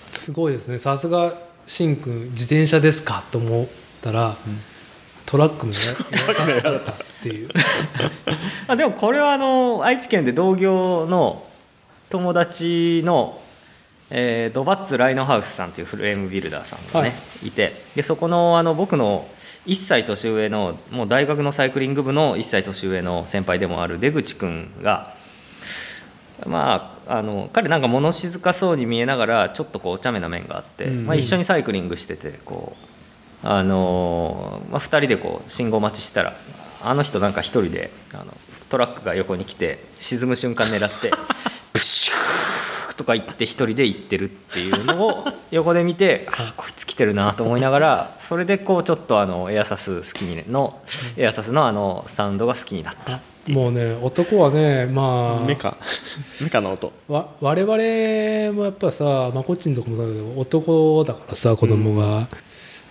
C: すごいですね。さすがしんくん自転車ですか？と思ったら、トラックのやだったっていう。
A: あでもこれはあの愛知県で同業の友達の、えードバッツライノハウスさんっていうフレームビルダーさんがね、、
C: はい。
A: て。でそこのあの僕の1歳年上のもう大学のサイクリング部の1歳年上の先輩でもある出口君がまああの彼なんか物静かそうに見えながらちょっとこうお茶目な面があって、
B: うん。
A: まあ、一緒にサイクリングしててこうあのまあ、2人でこう信号待ちしたらあの人なんか一人であのトラックが横に来て沈む瞬間狙って プシューとか言って一人で行ってるっていうのを横で見てあこいつ来てるなと思いながらそれでこうちょっとあのエアサス好きにのエアサスのあのサウンドが好きになった
C: もうね男はねまあ
B: メカメカの音。
C: わ我々もやっぱさまあこっちのとこもだけど男だからさ子供が、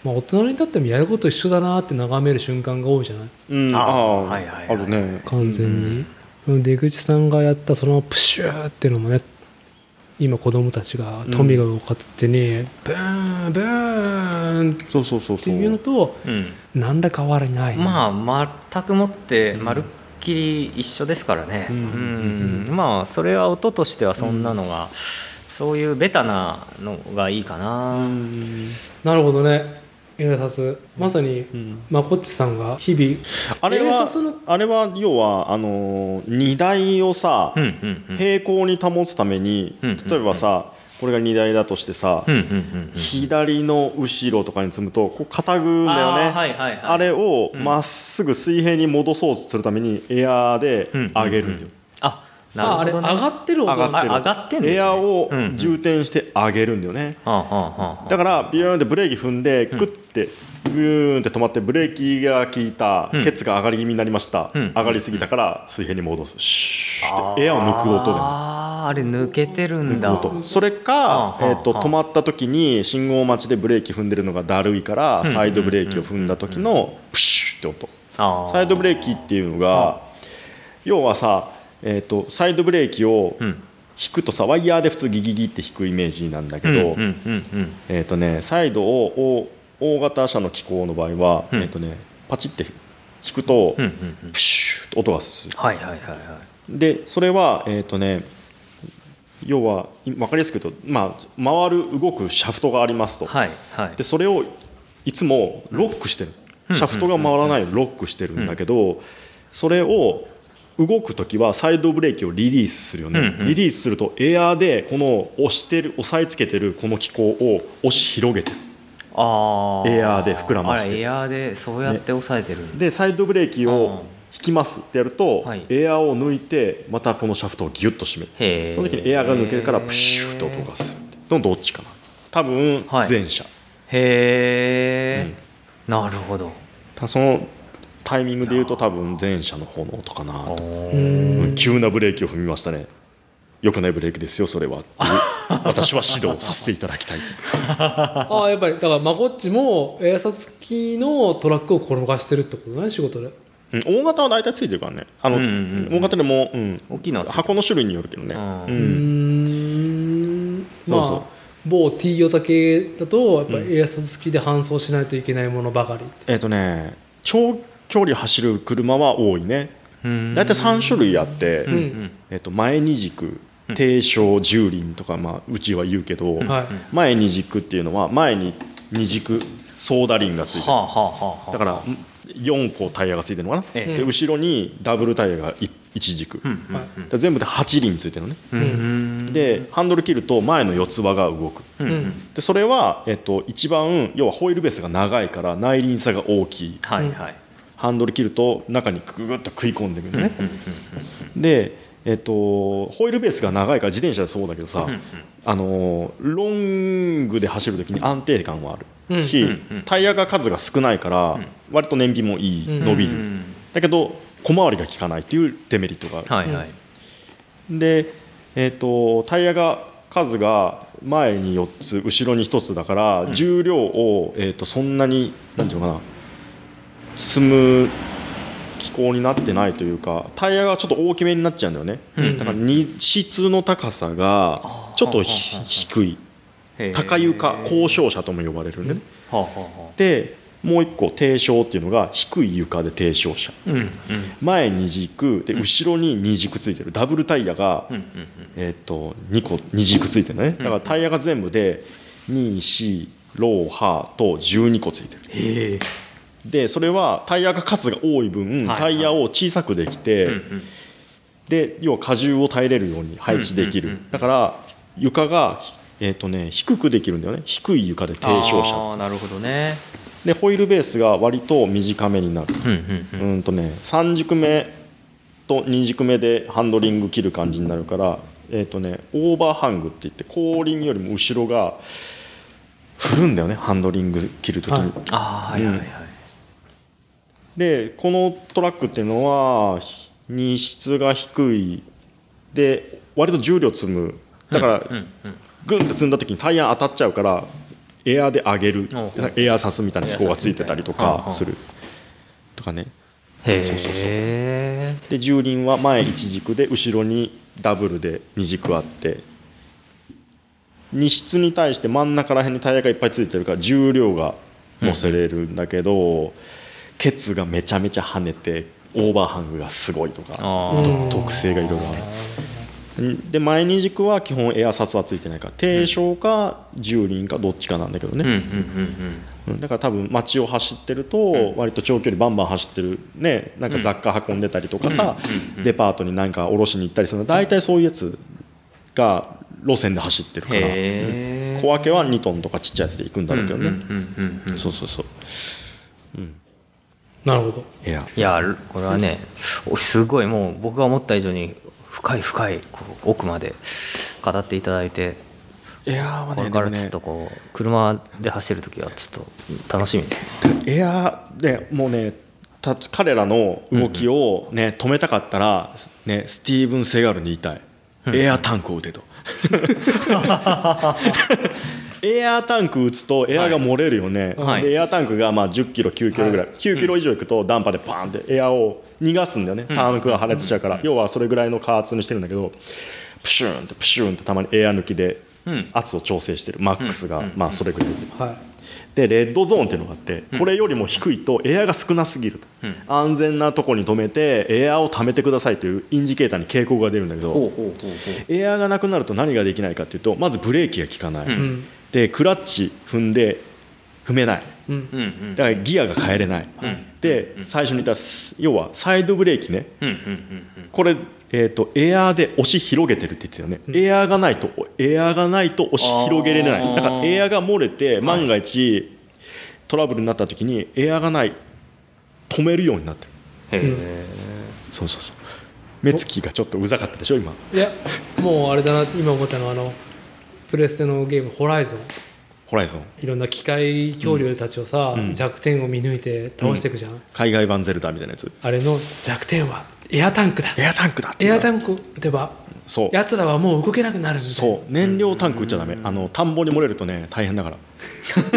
C: まあ、大人にとってもやること一緒だなって眺める瞬間が多いじゃない？
B: うん。
A: あー
B: あー。
A: はいはいはい。
B: あるね。
C: 完全に、出口さんがやったそのプシューっていうのもね今子供たちが富が多かってね、ブーンブーンっ
B: そうそうそうそう。
C: ていうのと
A: うん。
C: 何ら変わりない、
A: まあ全くもってまるっきり一緒ですからね、
B: うん。
A: うん。まあそれは音としてはそんなのが、そういうベタなのがいいかな、
B: うん。
C: なるほどねエアサスまさに、
B: ん。
C: まこっちさんが日々
B: あれはあれは要はあのー荷台をさ、
A: うんうんうん。
B: 平行に保つために、
A: うん
B: 例えばさ、これが荷台だとしてさ、
A: うんうんうんうん。
B: 左の後ろとかに積むとこう傾くんだよね。
A: あーはいはいはい。
B: あれを
A: うん。
B: まっすぐ水平に戻そうとするためにエアーで上げるんだよ、
A: あ
C: さああれ上がってる音
B: 上がってる
A: あ上がって
B: エアーを
A: うんうん。
B: 重点して上げるんだよね、だからビューンってブレーキ踏んでクッてグーンって止まってブレーキが効いた
A: うん。
B: ケツが上がり気味になりました、
A: うん。
B: 上がりすぎたから水平に戻す。シューって。エアを抜く音で
A: あああれ抜けてるんだ。
B: それか、
A: はあ
B: えー、と
A: はあ。
B: 止まった時に信号待ちでブレーキ踏んでるのがだるいから
A: うん
B: サイドブレーキを踏んだ時のプシュって音。サイドブレーキっていうのが要はさ、えー、とサイドブレーキを
A: うん。
B: 引くとさワイヤーで普通ギギギって引くイメージなんだけど、
A: うんうんうんうん。
B: えーとね、サイドを大大型車の機構の場合は、
A: うん
B: えーとね、パチって引くと、
A: うんうんうん。
B: プシューと音がする。
A: はいはいはいはい。
B: でそれは、えーとね、要は分かりやすく言うと、まあ、回る動くシャフトがありますと、
A: はいはい。
B: でそれをいつもロックしてる、
A: うん。
B: シャフトが回らないようにロックしてるんだけど、それを動く時はサイドブレーキをリリースするよね、
A: うんうん。
B: リリースするとエアーでこの押してる押さえつけてるこの機構を押し広げてる。エアーで膨らまして
A: エアーでそうやって押さえてる。んだ、
B: でサイドブレーキ
A: うん。
B: を引きますってやると、
A: はい。
B: エアーを抜いてまたこのシャフトをギュッと締める。その時にエアーが抜けるからプシューと音がする。のどっちかな。多分
A: はい。
B: 前者、
A: へえ、なるほど。
B: たそのタイミングで言うと多分前者の方の音かなと。
C: うー。ん。
B: 急なブレーキを踏みましたね。良くないブレーキですよそれは。私は指導させていただきたいと。
C: ああやっぱりだからまこっちもエアサス付きのトラックを転がしてるってことね仕事で。
B: うん。大型は大体ついてるからね。あの、
A: うんうんうん
B: 大型でも、うん、
A: 大きいのはついてる。
B: 箱の種類によるけどね、
A: うん。
B: う
C: うーん。まあ
B: そうそう。
C: 某 T ヨタ系だとやっぱりエアサス付きで搬送しないといけないものばかり
B: えっ、とね長距離走る車は多いね。
A: うん。
B: 大体3種類あって、
A: うん。うん。
B: えっと前二軸低床重輪とか、まあ、うちは言うけど、
C: はい。
B: 前二軸っていうのは前に二軸ソーダ輪がついてる。
A: はあはあ
B: だから4個タイヤがついてるのかな、
A: え
C: え。
B: で後ろにダブルタイヤが1軸、
A: うんうん
B: 全部で8輪ついてるのね、
A: うんうん。
B: でハンドル切ると前の四つ葉が動く。でそれは、えっと、一番要はホイールベースが長いから内輪差が大きい。
A: はいはい
B: ハンドル切ると中にググッと食い込んでくるのね、で、えっと、ホイールベースが長いから自転車でそうだけどさ、あのロングで走る時に安定感はある。し、タイヤが数が少ないから
A: ん。
B: 割と燃費もいい、
C: うん
B: 伸びる、
A: うん
B: だけど小回りが効かないっていうデメリットがある、
A: はいはい。
B: で、えっとタイヤが数が前に4つ後ろに1つだから、
A: ん。
B: 重量を、えっとそんなになんていうのかな積む機構になってないというかタイヤがちょっと大きめになっちゃうんだよね、
A: うん。
B: だから荷室の高さがちょっと低い高床高床車とも呼ばれるね、でもう一個低床っていうのが低い床で低床車
A: あうんうん
B: 前2軸で後ろに2軸ついてるダブルタイヤが、えー、と2個2軸ついてるねだからタイヤが全部で24ローハーと12個ついてる
A: へえ
B: でそれはタイヤが数が多い分、
A: はい
B: タイヤを小さくできて、
A: うんうん。
B: で要は荷重を耐えれるように配置できる、
A: うんうんうん
B: だから床が、えーとね、低くできるんだよね。低い床で低床車
A: なるほどね。
B: でホイールベースが割と短めになる。
A: うん
B: とね3軸目と2軸目でハンドリング切る感じになるから、えーとね、オーバーハングって言って後輪よりも後ろが振るんだよねハンドリング切るときに、
C: はい。
A: ああはいはいはい、
B: でこのトラックっていうのは荷質が低い。で割と重量積む。だから、
A: うんうん
B: グンって積んだ時にタイヤ当たっちゃうからエアで上げる。エアサスみたいな機構がついてたりとかする。とかね。
A: へえ
B: で重輪は前1軸で後ろにダブルで2軸あって。荷質に対して真ん中ら辺にタイヤがいっぱいついてるから重量が乗せれるんだけど、ケツがめちゃめちゃ跳ねてオーバーハングがすごいとか特性がいろいろある。で前2軸は基本エアサスはついてないから低床か重輪かどっちかなんだけどね、だから多分街を走ってると割と長距離バンバン走ってるねなんか雑貨運んでたりとかさデパートに何か卸しに行ったりするの。大体そういうやつが路線で走ってる
A: うん。
B: から小分けは2トンとかちっちゃいやつで行くんだろうけどね。
A: うんう
B: そうそうそう
C: なるほど。
B: いや。
A: いやこれはねおすごいもう僕が思った以上に深い深いこう奥まで語っていただいて
B: エアーは
A: こ
B: ね
A: れからちょっとこう車で走る時はちょっと楽しみですね。
B: エアーでもうねた彼らの動きを、ね止めたかったら、ね、スティーブン・セガールに言いたい、エアータンクを撃てと エアータンク撃つとエアーが漏れるよね、
A: はい。
B: でエアータンクがまあ1 0キロ9キロぐらい、
C: は
B: 9キロ以上いくとダンパーでパーンってエアーを逃がすんだよね、タンクが破裂しちゃうから、要はそれぐらいの加圧にしてるんだけどプシューンってプシューンってたまにエアー抜きで
A: うん。
B: 圧を調整してる。マックスがまあそれぐらい。で
C: はい。
B: でレッドゾーンっていうのがあってこれよりも低いとエアが少なすぎると、安全なとこに止めてエアを貯めてくださいというインジケーターに警告が出るんだけどエアがなくなると何ができないかっていうとまずブレーキが効かない、
C: うん
B: でクラッチ踏んで踏めない。
C: うん。
A: うんうん。
B: だからギアが変えれない、で最初に言ったス要はサイドブレーキね。
A: うんうんうん
B: これ、えー、とエアーで押し広げてるって言ってたよね、エアーがないとエアーがないと押し広げれない。だからエアーが漏れて万が一、トラブルになった時にエアーがない止めるようになってる。
A: へえ
B: そうそうそう。目つきがちょっとうざかったでしょ今。
C: いやもうあれだな今思ったのはあのプレステのゲーム「ホライゾン」
B: ホライゾン。
C: いろんな機械恐竜たちをさ、
B: うん。
C: 弱点を見抜いて倒していくじゃん、
B: 海外版ゼルダみたいなやつ。
C: あれの弱点はエアタンクだ。
B: エアタンクだ
C: エアタンク打てば
B: そう。
C: やつらはもう動けなくなる
B: そう。燃料タンク打っちゃダメ。あの田んぼに漏れるとね大変だから。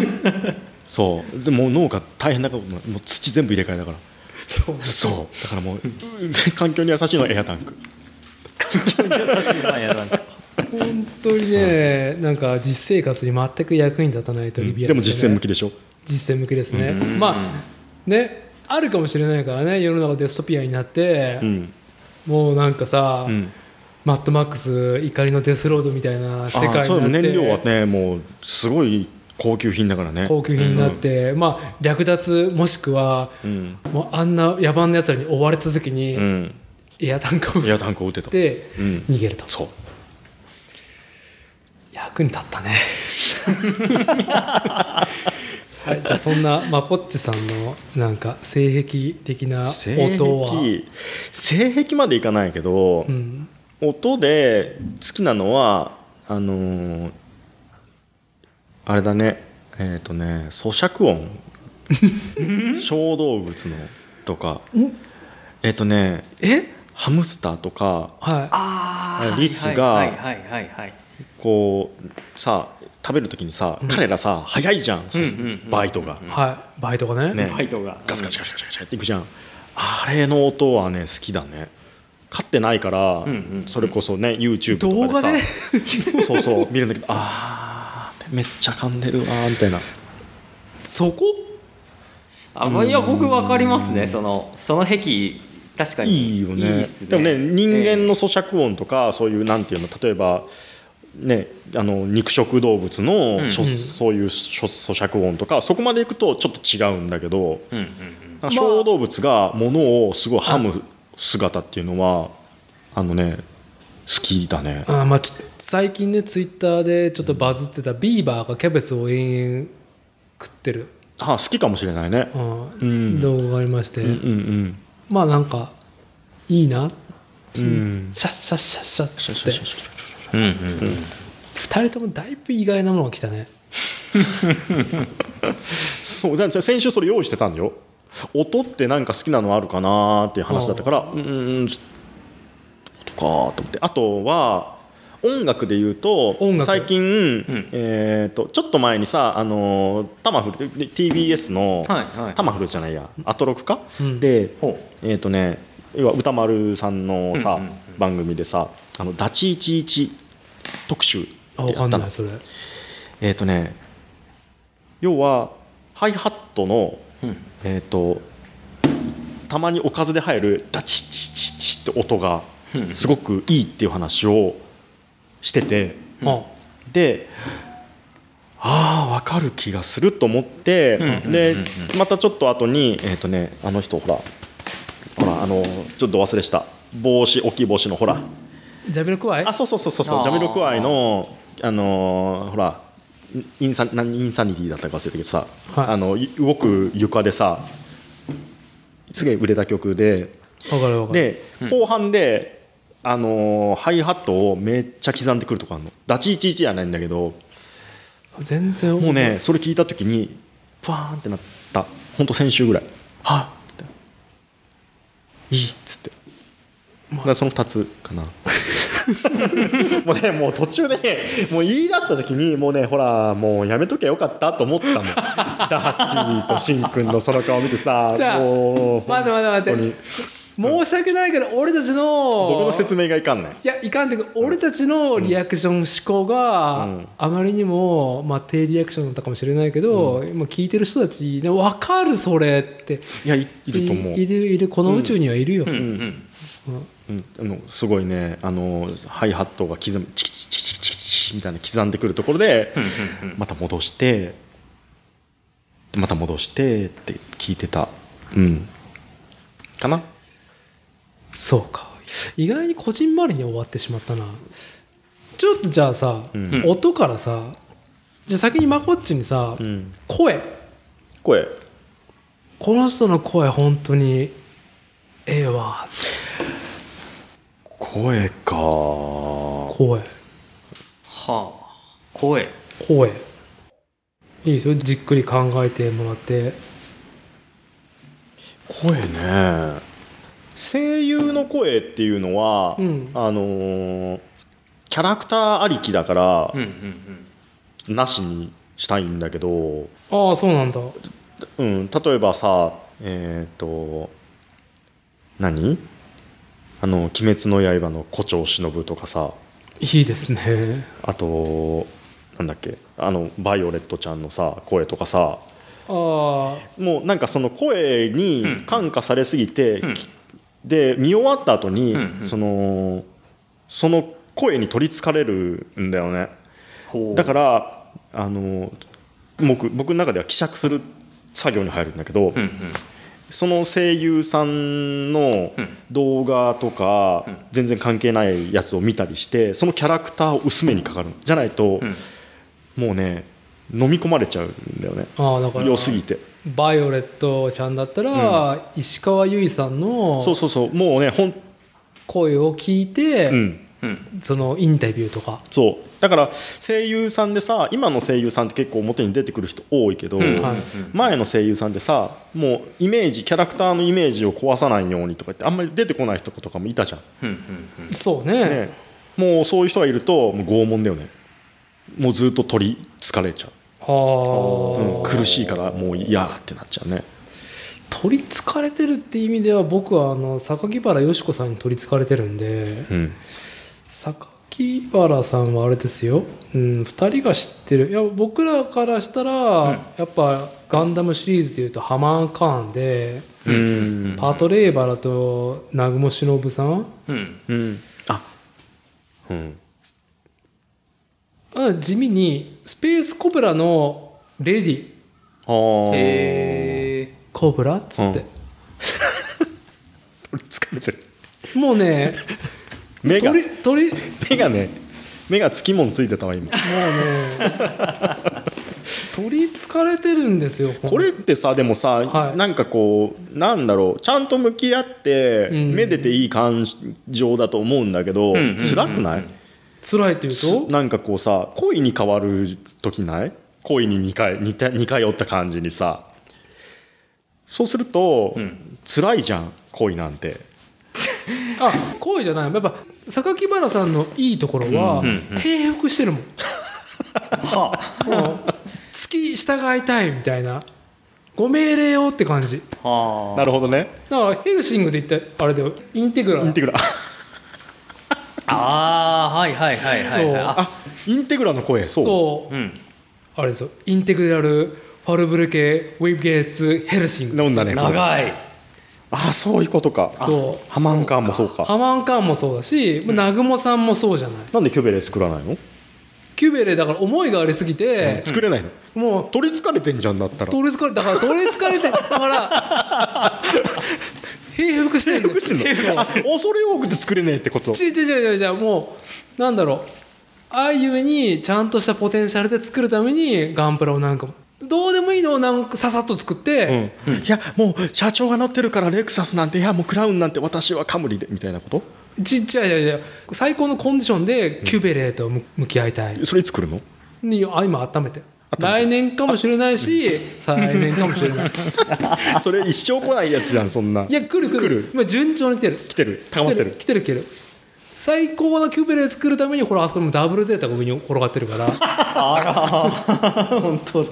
B: そう。でもう農家大変だからもう土全部入れ替えだから。
C: そう。
B: そう。だからもう環境に優しいのはエアタンク。
A: 優しいなやなんか
C: 本当にね、なんか実生活に全く役に立たないトリビア、
B: でも実践向きでしょ。
C: 実践向きですね、
A: うん。
C: まあねあるかもしれないからね世の中デストピアになって、
B: うん。
C: もうなんかさ、
B: うん。
C: マッドマックス怒りのデスロードみたいな世界になって
B: 燃料はねもうすごい高級品だからね。
C: 高級品になって、まあ略奪もしくは
B: うん。
C: もうあんな野蛮なやつらに追われた時に、
B: うん。
C: エアタンクを
B: エアタンクを撃てと。
C: て
B: うん。
C: 逃げると、
B: そう
C: 役に立ったね。はいじゃあそんなまこっちさんのなんか性癖的な
B: 性
C: 音は、
B: 癖？性癖までいかないけど、
C: うん、
B: 音で好きなのはあのーあれだね。えっ、とね咀嚼音。小動物のとか。えっ、とね
C: え？
B: ハムスターとか
C: は
A: あ
B: リスがこうさ食べる時にさ、彼らさ早いじゃん、バイトが、
C: いはい。バイトがね。
B: ね。
A: バイトが。
B: ガスガスガスガスガスガスっていくじゃん。あれの音はね好きだね。飼ってないから、それこそね YouTube とかでさ。
C: で
B: そうそう見るんだけどあーめっちゃ噛んでるわーみたいな。
C: そこ？
A: あまあいや僕分かりますね。そのその癖確かに。
B: いいよね。でもね人間の
A: え。
B: 咀嚼音とか、そういうなんていうの例えばねあの肉食動物の、
A: うん。
B: そういう咀嚼音とかそこまでいくとちょっと違うんだけど、小動物が物をすごいハむ姿っていうのはあのね好きだね
C: あまあ最近ねツイッターでちょっとバズってたビーバーがキャベツを延々食ってる、
B: あ好きかもしれないね
C: あ
B: うん
C: 動画がありまして、
B: うんうん
C: まあなんかいいな
B: うんうん
C: シャッシャッシャッシャッつって
B: シャシャシャシャ
A: うんうんうん。
C: 2人ともだいぶ意外なものが来たね。
B: そうじゃ先週それ用意してたんだよ。音ってなんか好きなのあるかなっていう話だったからうーんちょ音かと思って。あとは音楽で言うと最近、
A: ん。
B: えー、とちょっと前にさあのタマフル TBS の、
A: はいはい。
B: タマフルじゃないや。アトロクか、
C: うん。
B: で
A: ほ
B: えっ、とね要は歌丸さんのさ、
A: うんうんうん。
B: 番組でさ「あのダチ11特集」って
C: あ
B: えっ、とね要はハイハットの
A: うん。
B: えっ、とたまにおかずで入るダチチチチって音が
A: うん。
B: すごくいいっていう話をしてて。
C: あ。
B: でああ分かる気がすると思って
A: うんうんうんうん。
B: でまたちょっと後にえっ、とねあの人ほらほらあのちょっと忘れした。帽子大きい帽子のほら
C: ジャビロクワイ？
B: あそうそうそうそうジャミロクワイのあのーほらインサ何インサニティだったか忘れたけどさ、
C: はい。
B: あのい動く床でさすげえ売れた曲で。
C: 分かる分かる。
B: で、後半で、あのーハイハットをめっちゃ刻んでくるとかあるの。ダチイチイチやないんだけど。
C: 全然
B: もうねそれ聞いた時にパーンってなった。本当先週ぐらい。はっって。いいっつって、だからその2つかな。もうねもう途中でねもう言い出した時にもうねほらもうやめときゃよかったと思ったの ダッティとシンくんのその顔見てさ
C: じゃあ
B: もう
C: 待って待って待って。申し訳ないけど俺たちの
B: 僕の説明がいかんない
C: いやいかんっていうか俺たちのリアクション思考が
B: うん。
C: あまりにも、まあ、低リアクションだったかもしれないけど、まあ聞いてる人たち、ね、分かるそれって。
B: いやいいると思う。
C: いいるいる。この宇宙にはいるよ、
A: うんうん、
B: あのすごいねあのハイハットが刻むチキチキチキチキチキみたいな刻んでくるところでまた戻してまた戻してって聞いてたうんかな
C: そうか意外にこじんまりに終わってしまったなちょっとじゃあさ、
B: うん
C: 音からさじゃあ先にまこっちにさ、
B: うん
C: 声
B: 声
C: この人の声本当にええわ。
B: 声か。
C: 声。
A: はあ。声。
C: 声。いいですよ。じっくり考えてもらって。
B: 声ね。声優の声っていうのは、
C: うん。
B: あのーキャラクターありきだから
A: うんうん
B: なしにしたいんだけど、
C: ああそうなんだ。
B: うん、例えばさえっ、と何？あの「鬼滅の刃」の胡蝶忍とかさ。
C: いいですね。
B: あとなんだっけ？あのバイオレットちゃんのさ声とかさ。
C: ああ
B: もうなんかその声に
A: うん。
B: 感化されすぎて、
A: うん。
B: で見終わった後に、
A: うんうん。
B: そのその声に取りつかれるんだよね。だからあの僕僕の中では希釈する作業に入るんだけど、
A: うんうん
B: その声優さんの
A: うん。
B: 動画とか、
A: うん。
B: 全然関係ないやつを見たりしてそのキャラクターを薄めにかかるじゃないと、
A: うん。
B: もうね飲み込まれちゃうんだよね。
C: ああだから
B: 良すぎて。
C: バイオレットちゃんだったら、石川由依さんの
B: そうそうそう。もうねほん、
C: 声を聞いて、
B: うん、
A: うん。
C: そのインタビューとか。
B: そうだから声優さんでさ今の声優さんって結構表に出てくる人多いけど、
A: うん
C: はい。
B: 前の声優さんってさもうイメージキャラクターのイメージを壊さないようにとか言ってあんまり出てこない人とかもいたじゃん。
A: うんうんうん。
C: そうね。
B: ね、もうそういう人がいるともう拷問だよね。もうずっと取りつかれちゃう、うん苦しいからもう嫌ってなっちゃうね。
C: 取りつかれてるって意味では僕はあの榊原よし子さんに取りつかれてるんで
B: うん。
C: 榊原さんはあれですよ、うん、2人が知ってる。いや僕らからしたら、やっぱガンダムシリーズでいうとハマーカーンで、
B: うん。
C: パトレーバラと南雲忍さん？
A: うん。
B: うん。あ。うん。
C: あ地味にスペースコブラのレディ。
B: あー。
A: へえ
C: コブラっつって、
B: 取りつかれてる。
C: もうね
B: 目が。
C: 取り取りも
B: 目がね目がつきものついてたわ今。
C: うね取りつかれてるんですよ
B: これ。ってさでもさ、
C: はい。
B: なんかこうなんだろうちゃんと向き合って、
C: うん。
B: めでていい感情だと思うんだけど、
A: うんうんうん
B: 辛くない、
C: 辛いっていうと？
B: なんかこうさ恋に変わる時ない？恋に似回似た似通った感じにさ。そうすると、
A: ん。
B: 辛いじゃん恋なんて。
C: あ恋じゃない。やっぱ榊原さんのいいところは、平服してるもん。
A: は
C: もう月従いたいみたいな。ご命令よって感じ。
A: あはあ。
B: なるほどね。
C: だからヘルシングで言ったあれだよ。インテグラ。
B: インテグラ。
A: ああはいはいはいはい。はいあ。
B: あインテグラの声。そう。
C: そう。
A: うん。
C: あれですよ。インテグラルファルブルケウィブゲーツヘルシング。
B: 飲んだね。
A: 長い
B: あそういうことか。
C: そう。
B: ハマンカーンもそうか。
C: ハマンカーンもそうだし、南雲さんもそうじゃない。
B: なんでキュベレ作らないの、
C: キュベレだから思いがありすぎて、
B: 作れないの？
C: もう
B: 取りつかれてんじゃんだったら。
C: 取りつかれだから取りつかれてだから 平服してる
B: 服してんの？あ恐れ多くて作れねえってこと？
C: 違う違う違う違うもうなんだろう。ああいうにちゃんとしたポテンシャルで作るためにガンプラをなんかどうでもいいのをなんかささっと作って、
B: うんいやもう社長が乗ってるからレクサスなんていやもうクラウンなんて私はカムリでみたいなこと？
C: ちっちゃい違う違う最高のコンディションでキュベレーと向向き合いたい、
B: それ作るの？
C: にあ今温めて。来年かもしれないし再来年かもしれない。
B: それ一生来ないやつじゃんそんな。い
C: や来る来る。
B: 来る。
C: 今順調に来てる。
B: 来てる。高まってる
C: 来てる来てる最高のキュベレー作るためにほらあそこにもダブルゼータが上に転がってるから。
A: 本当だ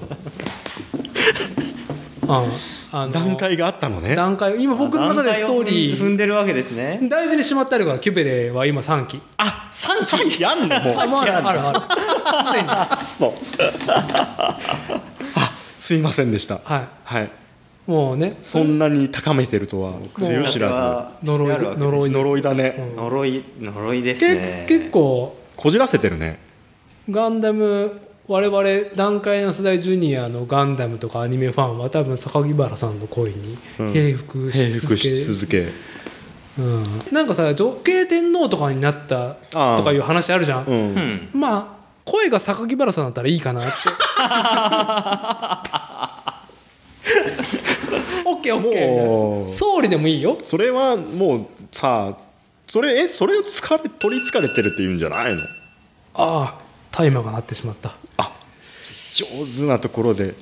C: ああの
B: 段階があったのね。
C: 段階今僕の中でストーリー。
A: 踏んでるわけですね。
C: 大事にしまってあるからキュベレーは今3期。
B: あ三期やんの？もう
C: ある。あるある。すでに
B: そう。あすいませんでした。
C: は
B: はい
C: いもうね
B: そんなに高めてるとはつゆ知ら
C: 呪い呪い
B: ず呪いだね。
C: うん。
A: 呪い呪いです
C: け
A: ね
C: 結構
B: こじらせてるね。
C: ガンダム我々段階の世代ジュニアのガンダムとかアニメファンは多分榊原さんの声に
B: うん。
C: 平服し続け、
B: し続け。
C: うん、なんかさ女系天皇とかになったとかいう話あるじゃん、
B: うん。
A: うん
C: まあ声が榊原さんだったらいいかなって オッケーオッケー総理でもいいよ。
B: それはもうさそれえそれを疲れ取りつかれてるって言うんじゃないの？
C: ああタイマーが鳴ってしまった。
B: あ上手なところで。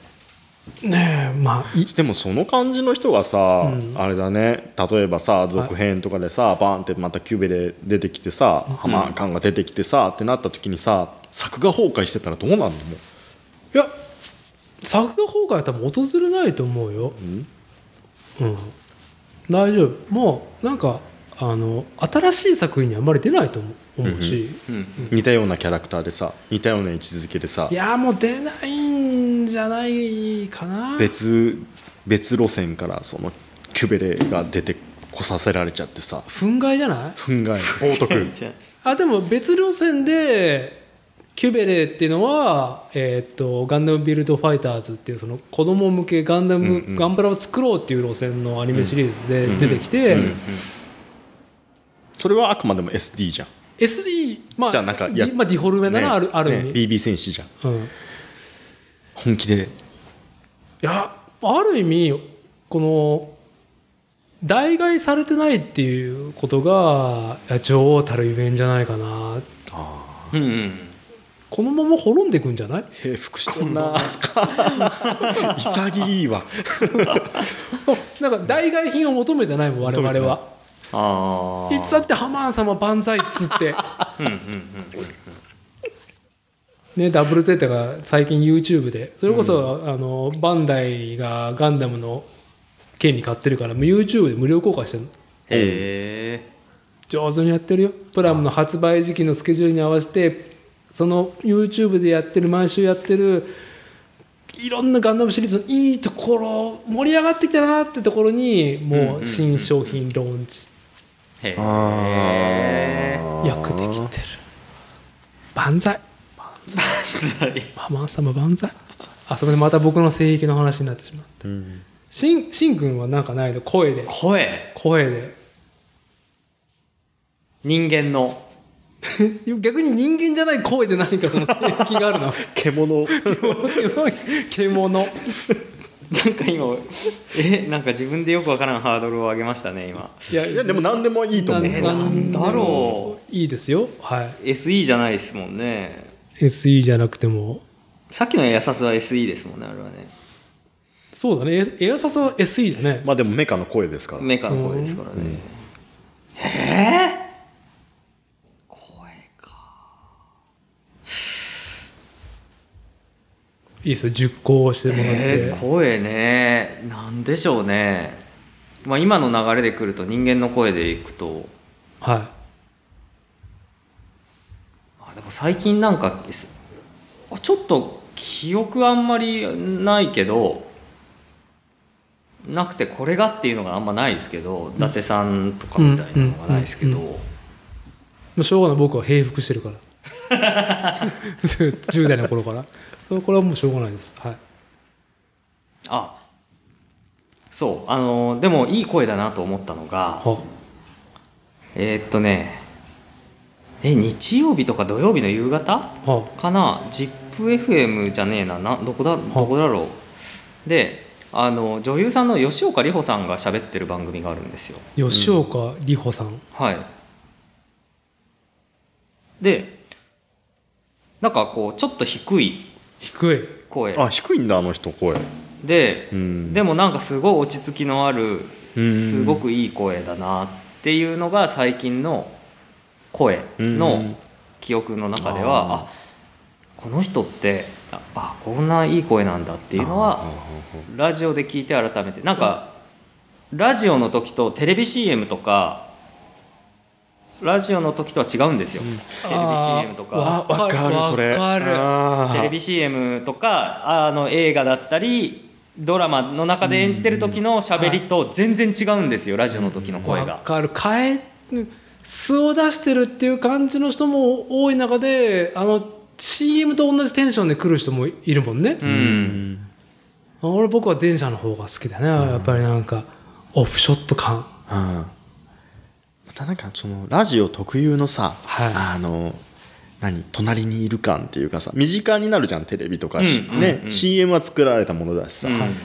C: ねえまあい
B: でもその感じの人がさ、
C: うん。
B: あれだね。例えばさ続編とかでさ、バーンってまたキューベで出てきてさ、ハマーカンが出てきてさってなった時にさ作画崩壊してたらどうなんの？もう。
C: いや作画崩壊は多分訪れないと思うよ。うん？大丈夫。もうなんかあの新しい作品にあんまり出ないと思う思うし、
A: うん。
B: 似たようなキャラクターでさ似たような位置づけでさ。
C: いやもう出ないんじゃないかな。
B: 別別路線からそのキュベレが出てこさせられちゃってさ。
C: 憤慨じゃない？
B: 憤慨。冒涜
C: あでも別路線でキュベレっていうのは、えー、とガンダムビルドファイターズっていうその子供向けガンダム、
B: うんうん。
C: ガンプラを作ろうっていう路線のアニメシリーズで出てきて、
B: うんうんそれはあくまでも SD じゃん。
C: SD まあ
B: じゃあなんかや
C: ディまあ、ディフォルメならある,、
B: ね
C: ある意味、
B: ね BB 戦士じゃん。
C: うん、い
B: 本気で。
C: やある意味この代替されてないっていうことが女王たるゆえんじゃないかな。
A: うんうん
C: このまま滅んでいくんじゃない？
B: 平服してんな潔いわ。
C: なんか代替品を求めてないもん我々は。
A: ああ
C: いつだってハマーン様万歳っつって、
A: うんうんうん
C: ね、ダブルゼータが最近 YouTube で。それこそ、あのバンダイがガンダムの権利買ってるから YouTube で無料公開してるの。
A: へえ
C: 上手にやってるよ。プラムの発売時期のスケジュールに合わせてその YouTube でやってる毎週やってるいろんなガンダムシリーズのいいところ盛り上がってきたなってところにもう新商品ローンチ。
A: へえ
C: よくできてる。万歳。ハマーン様万歳。あそこでまた僕の性癖の話になってしまう
B: うん。
C: しんしんくんはなんかないの？声で。
A: 声。
C: 声で。
A: 人間の
C: 逆に人間じゃない声で何かその性癖があるの。
B: 獣。
C: 獣。
A: なんか今えなんか自分でよくわからんハードルを上げましたね今。
C: いや
B: いやでも何でもいいと思う。
A: えなんだろ
C: う。いいですよ。はい。
A: SE じゃないですもんね。
C: SE じゃなくても。
A: さっきのエアサスは SE ですもんねあれはね。
C: そうだね。エエアサスは SE だね、
B: まあでもメカの声ですから。
A: メカの声ですからね、
B: うん。
A: へえ声か
C: いいですよ。熟考してもらって、
A: えー声ね。なんでしょうね。まあ今の流れで来ると人間の声でいくと。
C: は
A: あでも最近なんかちょっと記憶あんまりないけどなくてこれがっていうのがあんまないですけど、伊達さんとかみたいなのがないですけど、
C: うしょうがない。僕は平服してるから。10代の頃からこれはもうしょうがないです。はい。
A: あそう。あのでもいい声だなと思ったのが
C: は。
A: えーっとねえ日曜日とか土曜日の夕方
C: は。
A: かな？ZIPFM じゃねえな。などこだ？どこだろう？であの女優さんの吉岡里帆さんが喋ってる番組があるんですよ。
C: 吉岡里帆さん、
A: はい。でなんかこうちょっと低い
C: 低い。
A: 声。
B: あ低いんだあの人声。
A: で、
B: うん。
A: でもなんかすごい落ち着きのある
B: うん。
A: すごくいい声だなっていうのが最近の声
B: うん。
A: の記憶の中では、
B: あ
A: あこの人ってああこんないい声なんだっていうのはラジオで聞いて改めて。なんかラジオの時とテレビ CM とかラジオの時とは違うんですよ、テレビ CM とか。
C: あー
B: わかるそれ。
C: わかる。
B: あー。
A: テレビ CM とかあの映画だったりドラマの中で演じてる時の喋りと全然違うんですよラジオの時の声が。
C: わかる。変え素を出してるっていう感じの人も多い中であの CM と同じテンションで来る人もいるもんね、
A: うん。
C: あ俺僕は前者の方が好きだね、やっぱりなんかオフショット感。
B: うんなんかそのラジオ特有のさ、
C: はい。
B: あの何隣にいる感っていうかさ身近になるじゃんテレビとか、
A: うん
B: ね、
A: うんうん。
B: CM は作られたものだしさ、
A: うん。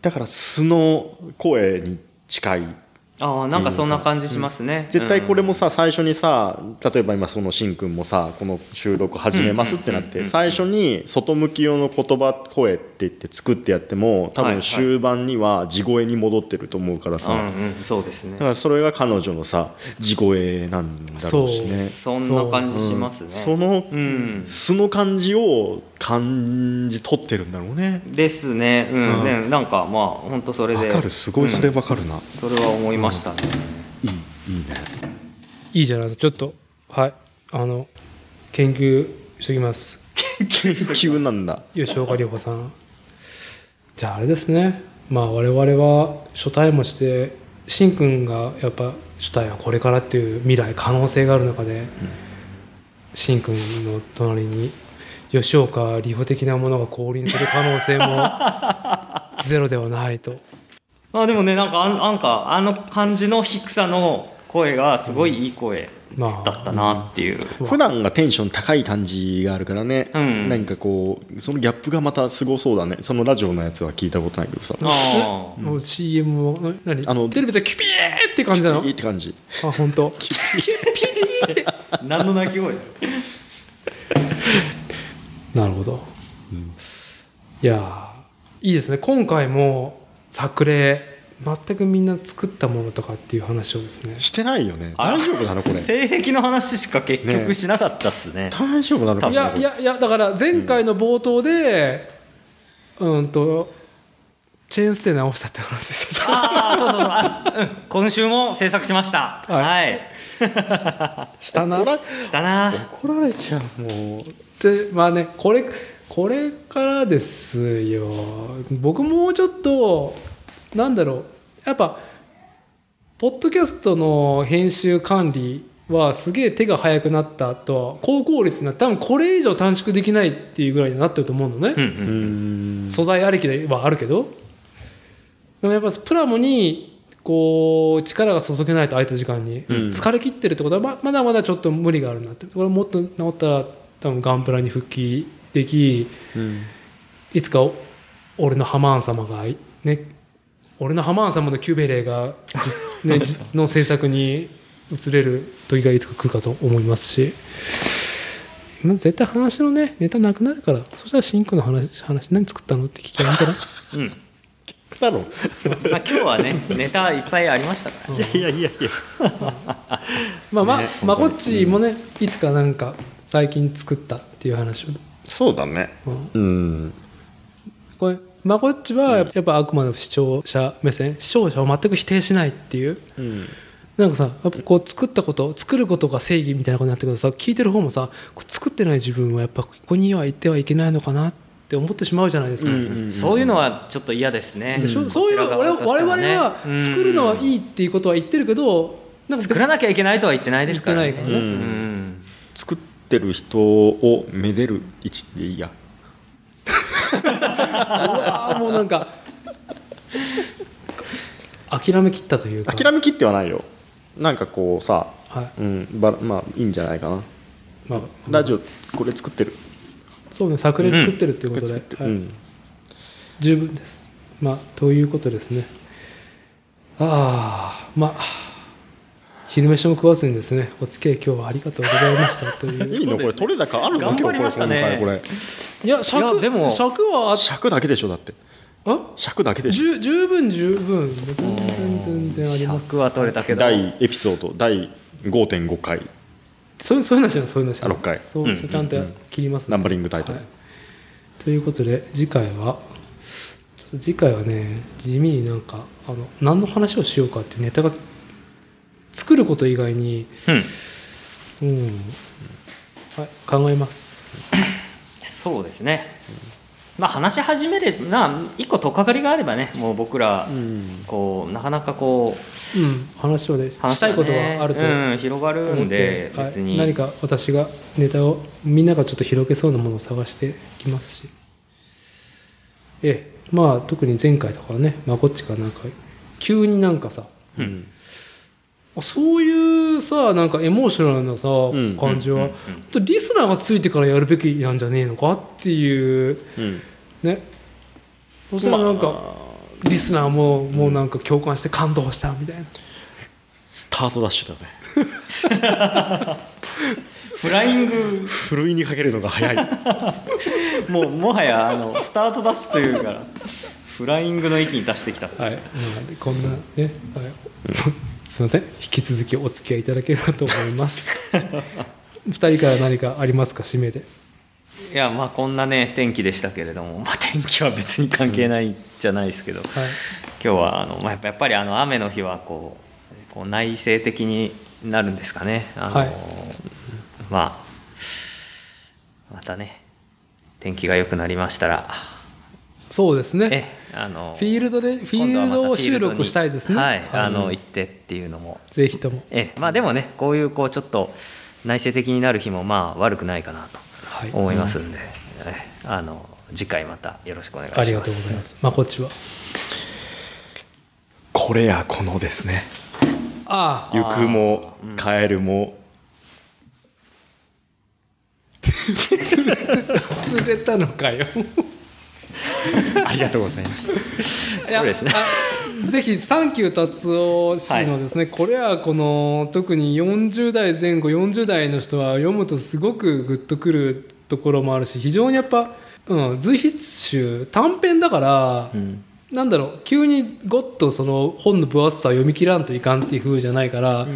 B: だから素の声に近い
A: ああなんかそんな感じしますね。
B: 絶対これもさ最初にさ例えば今そのしんくんもさこの収録始めますってなっ
A: うんうんうんうん。
B: て最初に外向き用の言葉声って言って作ってやっても多分終盤には地声に戻ってると思うから
A: う
B: さ、
A: んうんそうですね。
B: だか。らそれが彼女のさ地声なんだろうしね。
A: そんな感じしますね。
B: その
A: うん。
B: 素の感じを感じ取ってるんだろうね。
A: ですね。うん、
B: うん。
A: ねなんかまあ本当それで。
B: わかる。すごいそれ
A: うん。
B: わかるな、
A: それは思いましたね。
B: いい。いいね。
C: いいじゃないですか。ちょっとはい。あの研究しときます。
B: 研究なんだ
C: 吉岡里帆さん。じゃああれですね。まあ我々は初対もしてしんくんがやっぱ初対はこれからっていう未来可能性がある中で、しんくんの隣に吉岡里帆的なものが降臨する可能性もゼロではないと
A: まあでもねなんかあんなんかあの感じの低さの声がすごいいい声
C: まあ。
A: だったなっていう。
B: 普段がテンション高い感じがあるからね、
A: うん。
B: 何かこうそのギャップがまたすごそうだね。そのラジオのやつは聞いたことないけどさ。
A: あ
C: もう CM もな何？
B: あの
C: テレビでキュピーって感じなの？
B: いいって感じ。
C: あ本当。
A: あ何の鳴き声？
C: なるほど、いやーいいですね。今回も作例全くみんな作ったものとかっていう話をですね。
B: してないよね。
A: あ
B: 大丈夫なのこれ。
A: 性癖の話しか結局
B: ね
A: しなかったっすね。
B: 大丈夫なのか
C: いやいやいやだから前回の冒頭でうんとチェーンステ直したって話した。じゃん
A: ああそうそうそう。今週も制作しました。
C: はい。
A: はい、
C: したな。
A: したな。
B: 怒られちゃうもう。
C: でまあねこれこれからですよ。僕もうちょっとなんだろう。やっぱポッドキャストの編集管理はすげえ手が早くなったとは高効率にな多分これ以上短縮できないっていうぐらいになってると思うのね、
A: うんう
B: うん。ん
C: 素材ありきではあるけど。でもやっぱプラモにこう力が注げないと空いた時間に
B: ん。
C: 疲れ切ってるってことはままだまだちょっと無理があるなって。これもっと治ったら多分ガンプラに復帰でき
B: うん
C: いつかお俺のハマーン様がね俺のハマーン様のキュベレイがじ、ね、じの制作に移れる時がいつか来るかと思いますしまあ絶対話のねネタなくなるからそしたらシンクの話話何作ったのって聞きゃいいんじゃない？
A: うん。
B: だろ
A: まあ、今日はねネタいっぱいありましたから。
B: いやいやいやいや。
C: まあまあ、
B: ね
C: まこっちもねいつかなんか最近作ったっていう話を、
B: そうだね。
C: うん。
B: うん。
C: これまこっちはやっぱあくまでも視聴者目線視聴者を全く否定しないっていう。
B: うん。
C: なんかさやっぱこう作ったこと作ることが正義みたいなことになってくるとさ聞いてる方もさ作ってない自分はやっぱここには行ってはいけないのかなって思ってしまうじゃないですか。
A: そういうのはちょっと嫌ですね。
C: でしょ？そういうの我々我々は作るのはいいっていうことは言ってるけどなんか
A: 作らなきゃいけないとは言ってないですからね。
C: 言ってないからね。
A: うん。
B: 作ってる人をめでる位置でいいや。
C: うわーもうなんか諦めきったというか。
B: 諦めきってはないよ。なんかこうさ
C: はい。
B: うんばまあいいんじゃないかな。
C: まあ、
B: ラジオこれ作ってる。
C: そうね作例作ってるっていうことで、はい
B: 作ってる。うん。
C: 十分です。まあということですね。ああまあ昼飯も食わずにですねお付き合い今日はありがとうございましたという。
B: いいの？これ取れ高あるの？
A: 頑張りましたね。
B: 今日これ今回
C: いや尺
A: いやでも
C: 尺は
B: 尺だけでしょだって。
C: あ？
B: 尺だけでしょ。
C: 十十分十分。全然全然あります。
A: 尺は取れたけど。
B: 第エピソード第5.5回。
C: そうそういう話なのそういう話なの
B: あ六回。
C: そう、ちゃんと切ります
B: ナンバリングタイトル。
C: はい。ということで次回は次回はね地味になんかあの何の話をしようかっていうネタが作ること以外に
A: うん。
C: うん、はい、考えます。
A: そうですね。まあ話し始めれな一個取っかかりがあればねもう僕ら
B: うん。
A: こうなかなかこう
C: うん話をね
A: 話
C: したいことがあると
A: うん、広がるんで
C: て、はい
A: 別に、
C: 何か私がネタをみんながちょっと広げそうなものを探してきますし。ええまあ特に前回とかはねまこっちがなんか急になんかさ
B: うん。
C: あそういうさなんかエモーショナルなさ、
B: ん。
C: 感じは、
A: うんうん
C: ほん。とリスナーがついてからやるべきなんじゃねえのかっていう
B: うん。
C: ね。そしたらなんか、
B: まあ。
C: リスナーももうなんか共感して感動したみたいな、
B: スタートダッシュだね。
A: フライング。
B: ふるいにかけるのが早い。
A: もうもはやあのスタートダッシュというかフライングの域に達してきた。
C: はい、こんなね、はい、すいません。引き続きお付き合いいただければと思います。二人から何かありますか？締めで。
A: いやまあこんなね天気でしたけれども、まあ、天気は別に関係ないじゃないですけど、
C: はい。
A: 今日はあの、まあ、やっぱりあの雨の日はこうこう内省的になるんですかね。あの、
C: はい。
A: まあまたね天気が良くなりましたら。
C: そうですね。
A: えあの
C: フィールドでフィールドを収録したいですね。
A: はい、あの行ってっていうのも。
C: ぜひとも。
A: ええまあでもねこういうこうちょっと内省的になる日もまあ悪くないかなと
C: はい。
A: 思いますんで、ええあの次回またよろしくお願いします。
C: ありがとうございます。まあこっちは。
B: これやこのですね。
C: ああ。
B: 行くも帰るも。
C: 忘れたのかよ
B: ありがとうございました。
A: ですね。
C: あぜひサンキュー達夫氏のですね、これはこの特に40代前後40代の人は読むとすごくグッとくるところもあるし非常にやっぱ、うん、随筆集短編だから、
A: うん。
C: なんだろう急にゴッとその本の分厚さを読み切らんといかんっていう風じゃないから、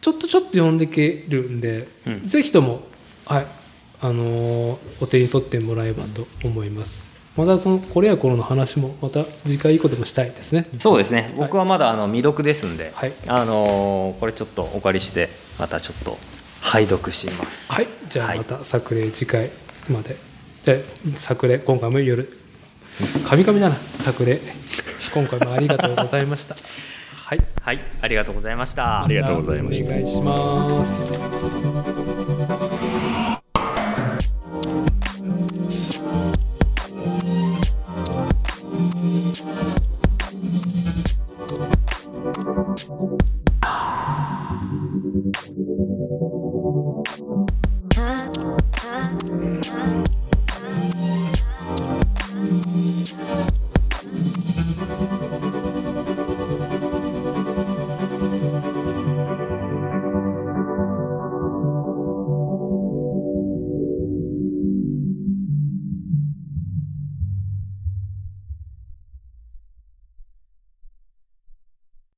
C: ちょっとちょっと読んでいけるんで、
A: うん。
C: ぜひとも、はいあのーお手に取ってもらえばと思います。またそのこれやこれの話もまた次回以降でもしたいですね。
A: そうですね。僕はまだあの未読ですんで、
C: はい。
A: あのこれちょっとお借りしてまたちょっと拝読します。
C: はい、じゃあ
A: はい。
C: また作例次回まで。じゃあ作例今回も夜。神々だな作例。今回もありがとうございました。はい、
A: はい。ありがとうございました。
B: ありがとうございました
C: お願いします。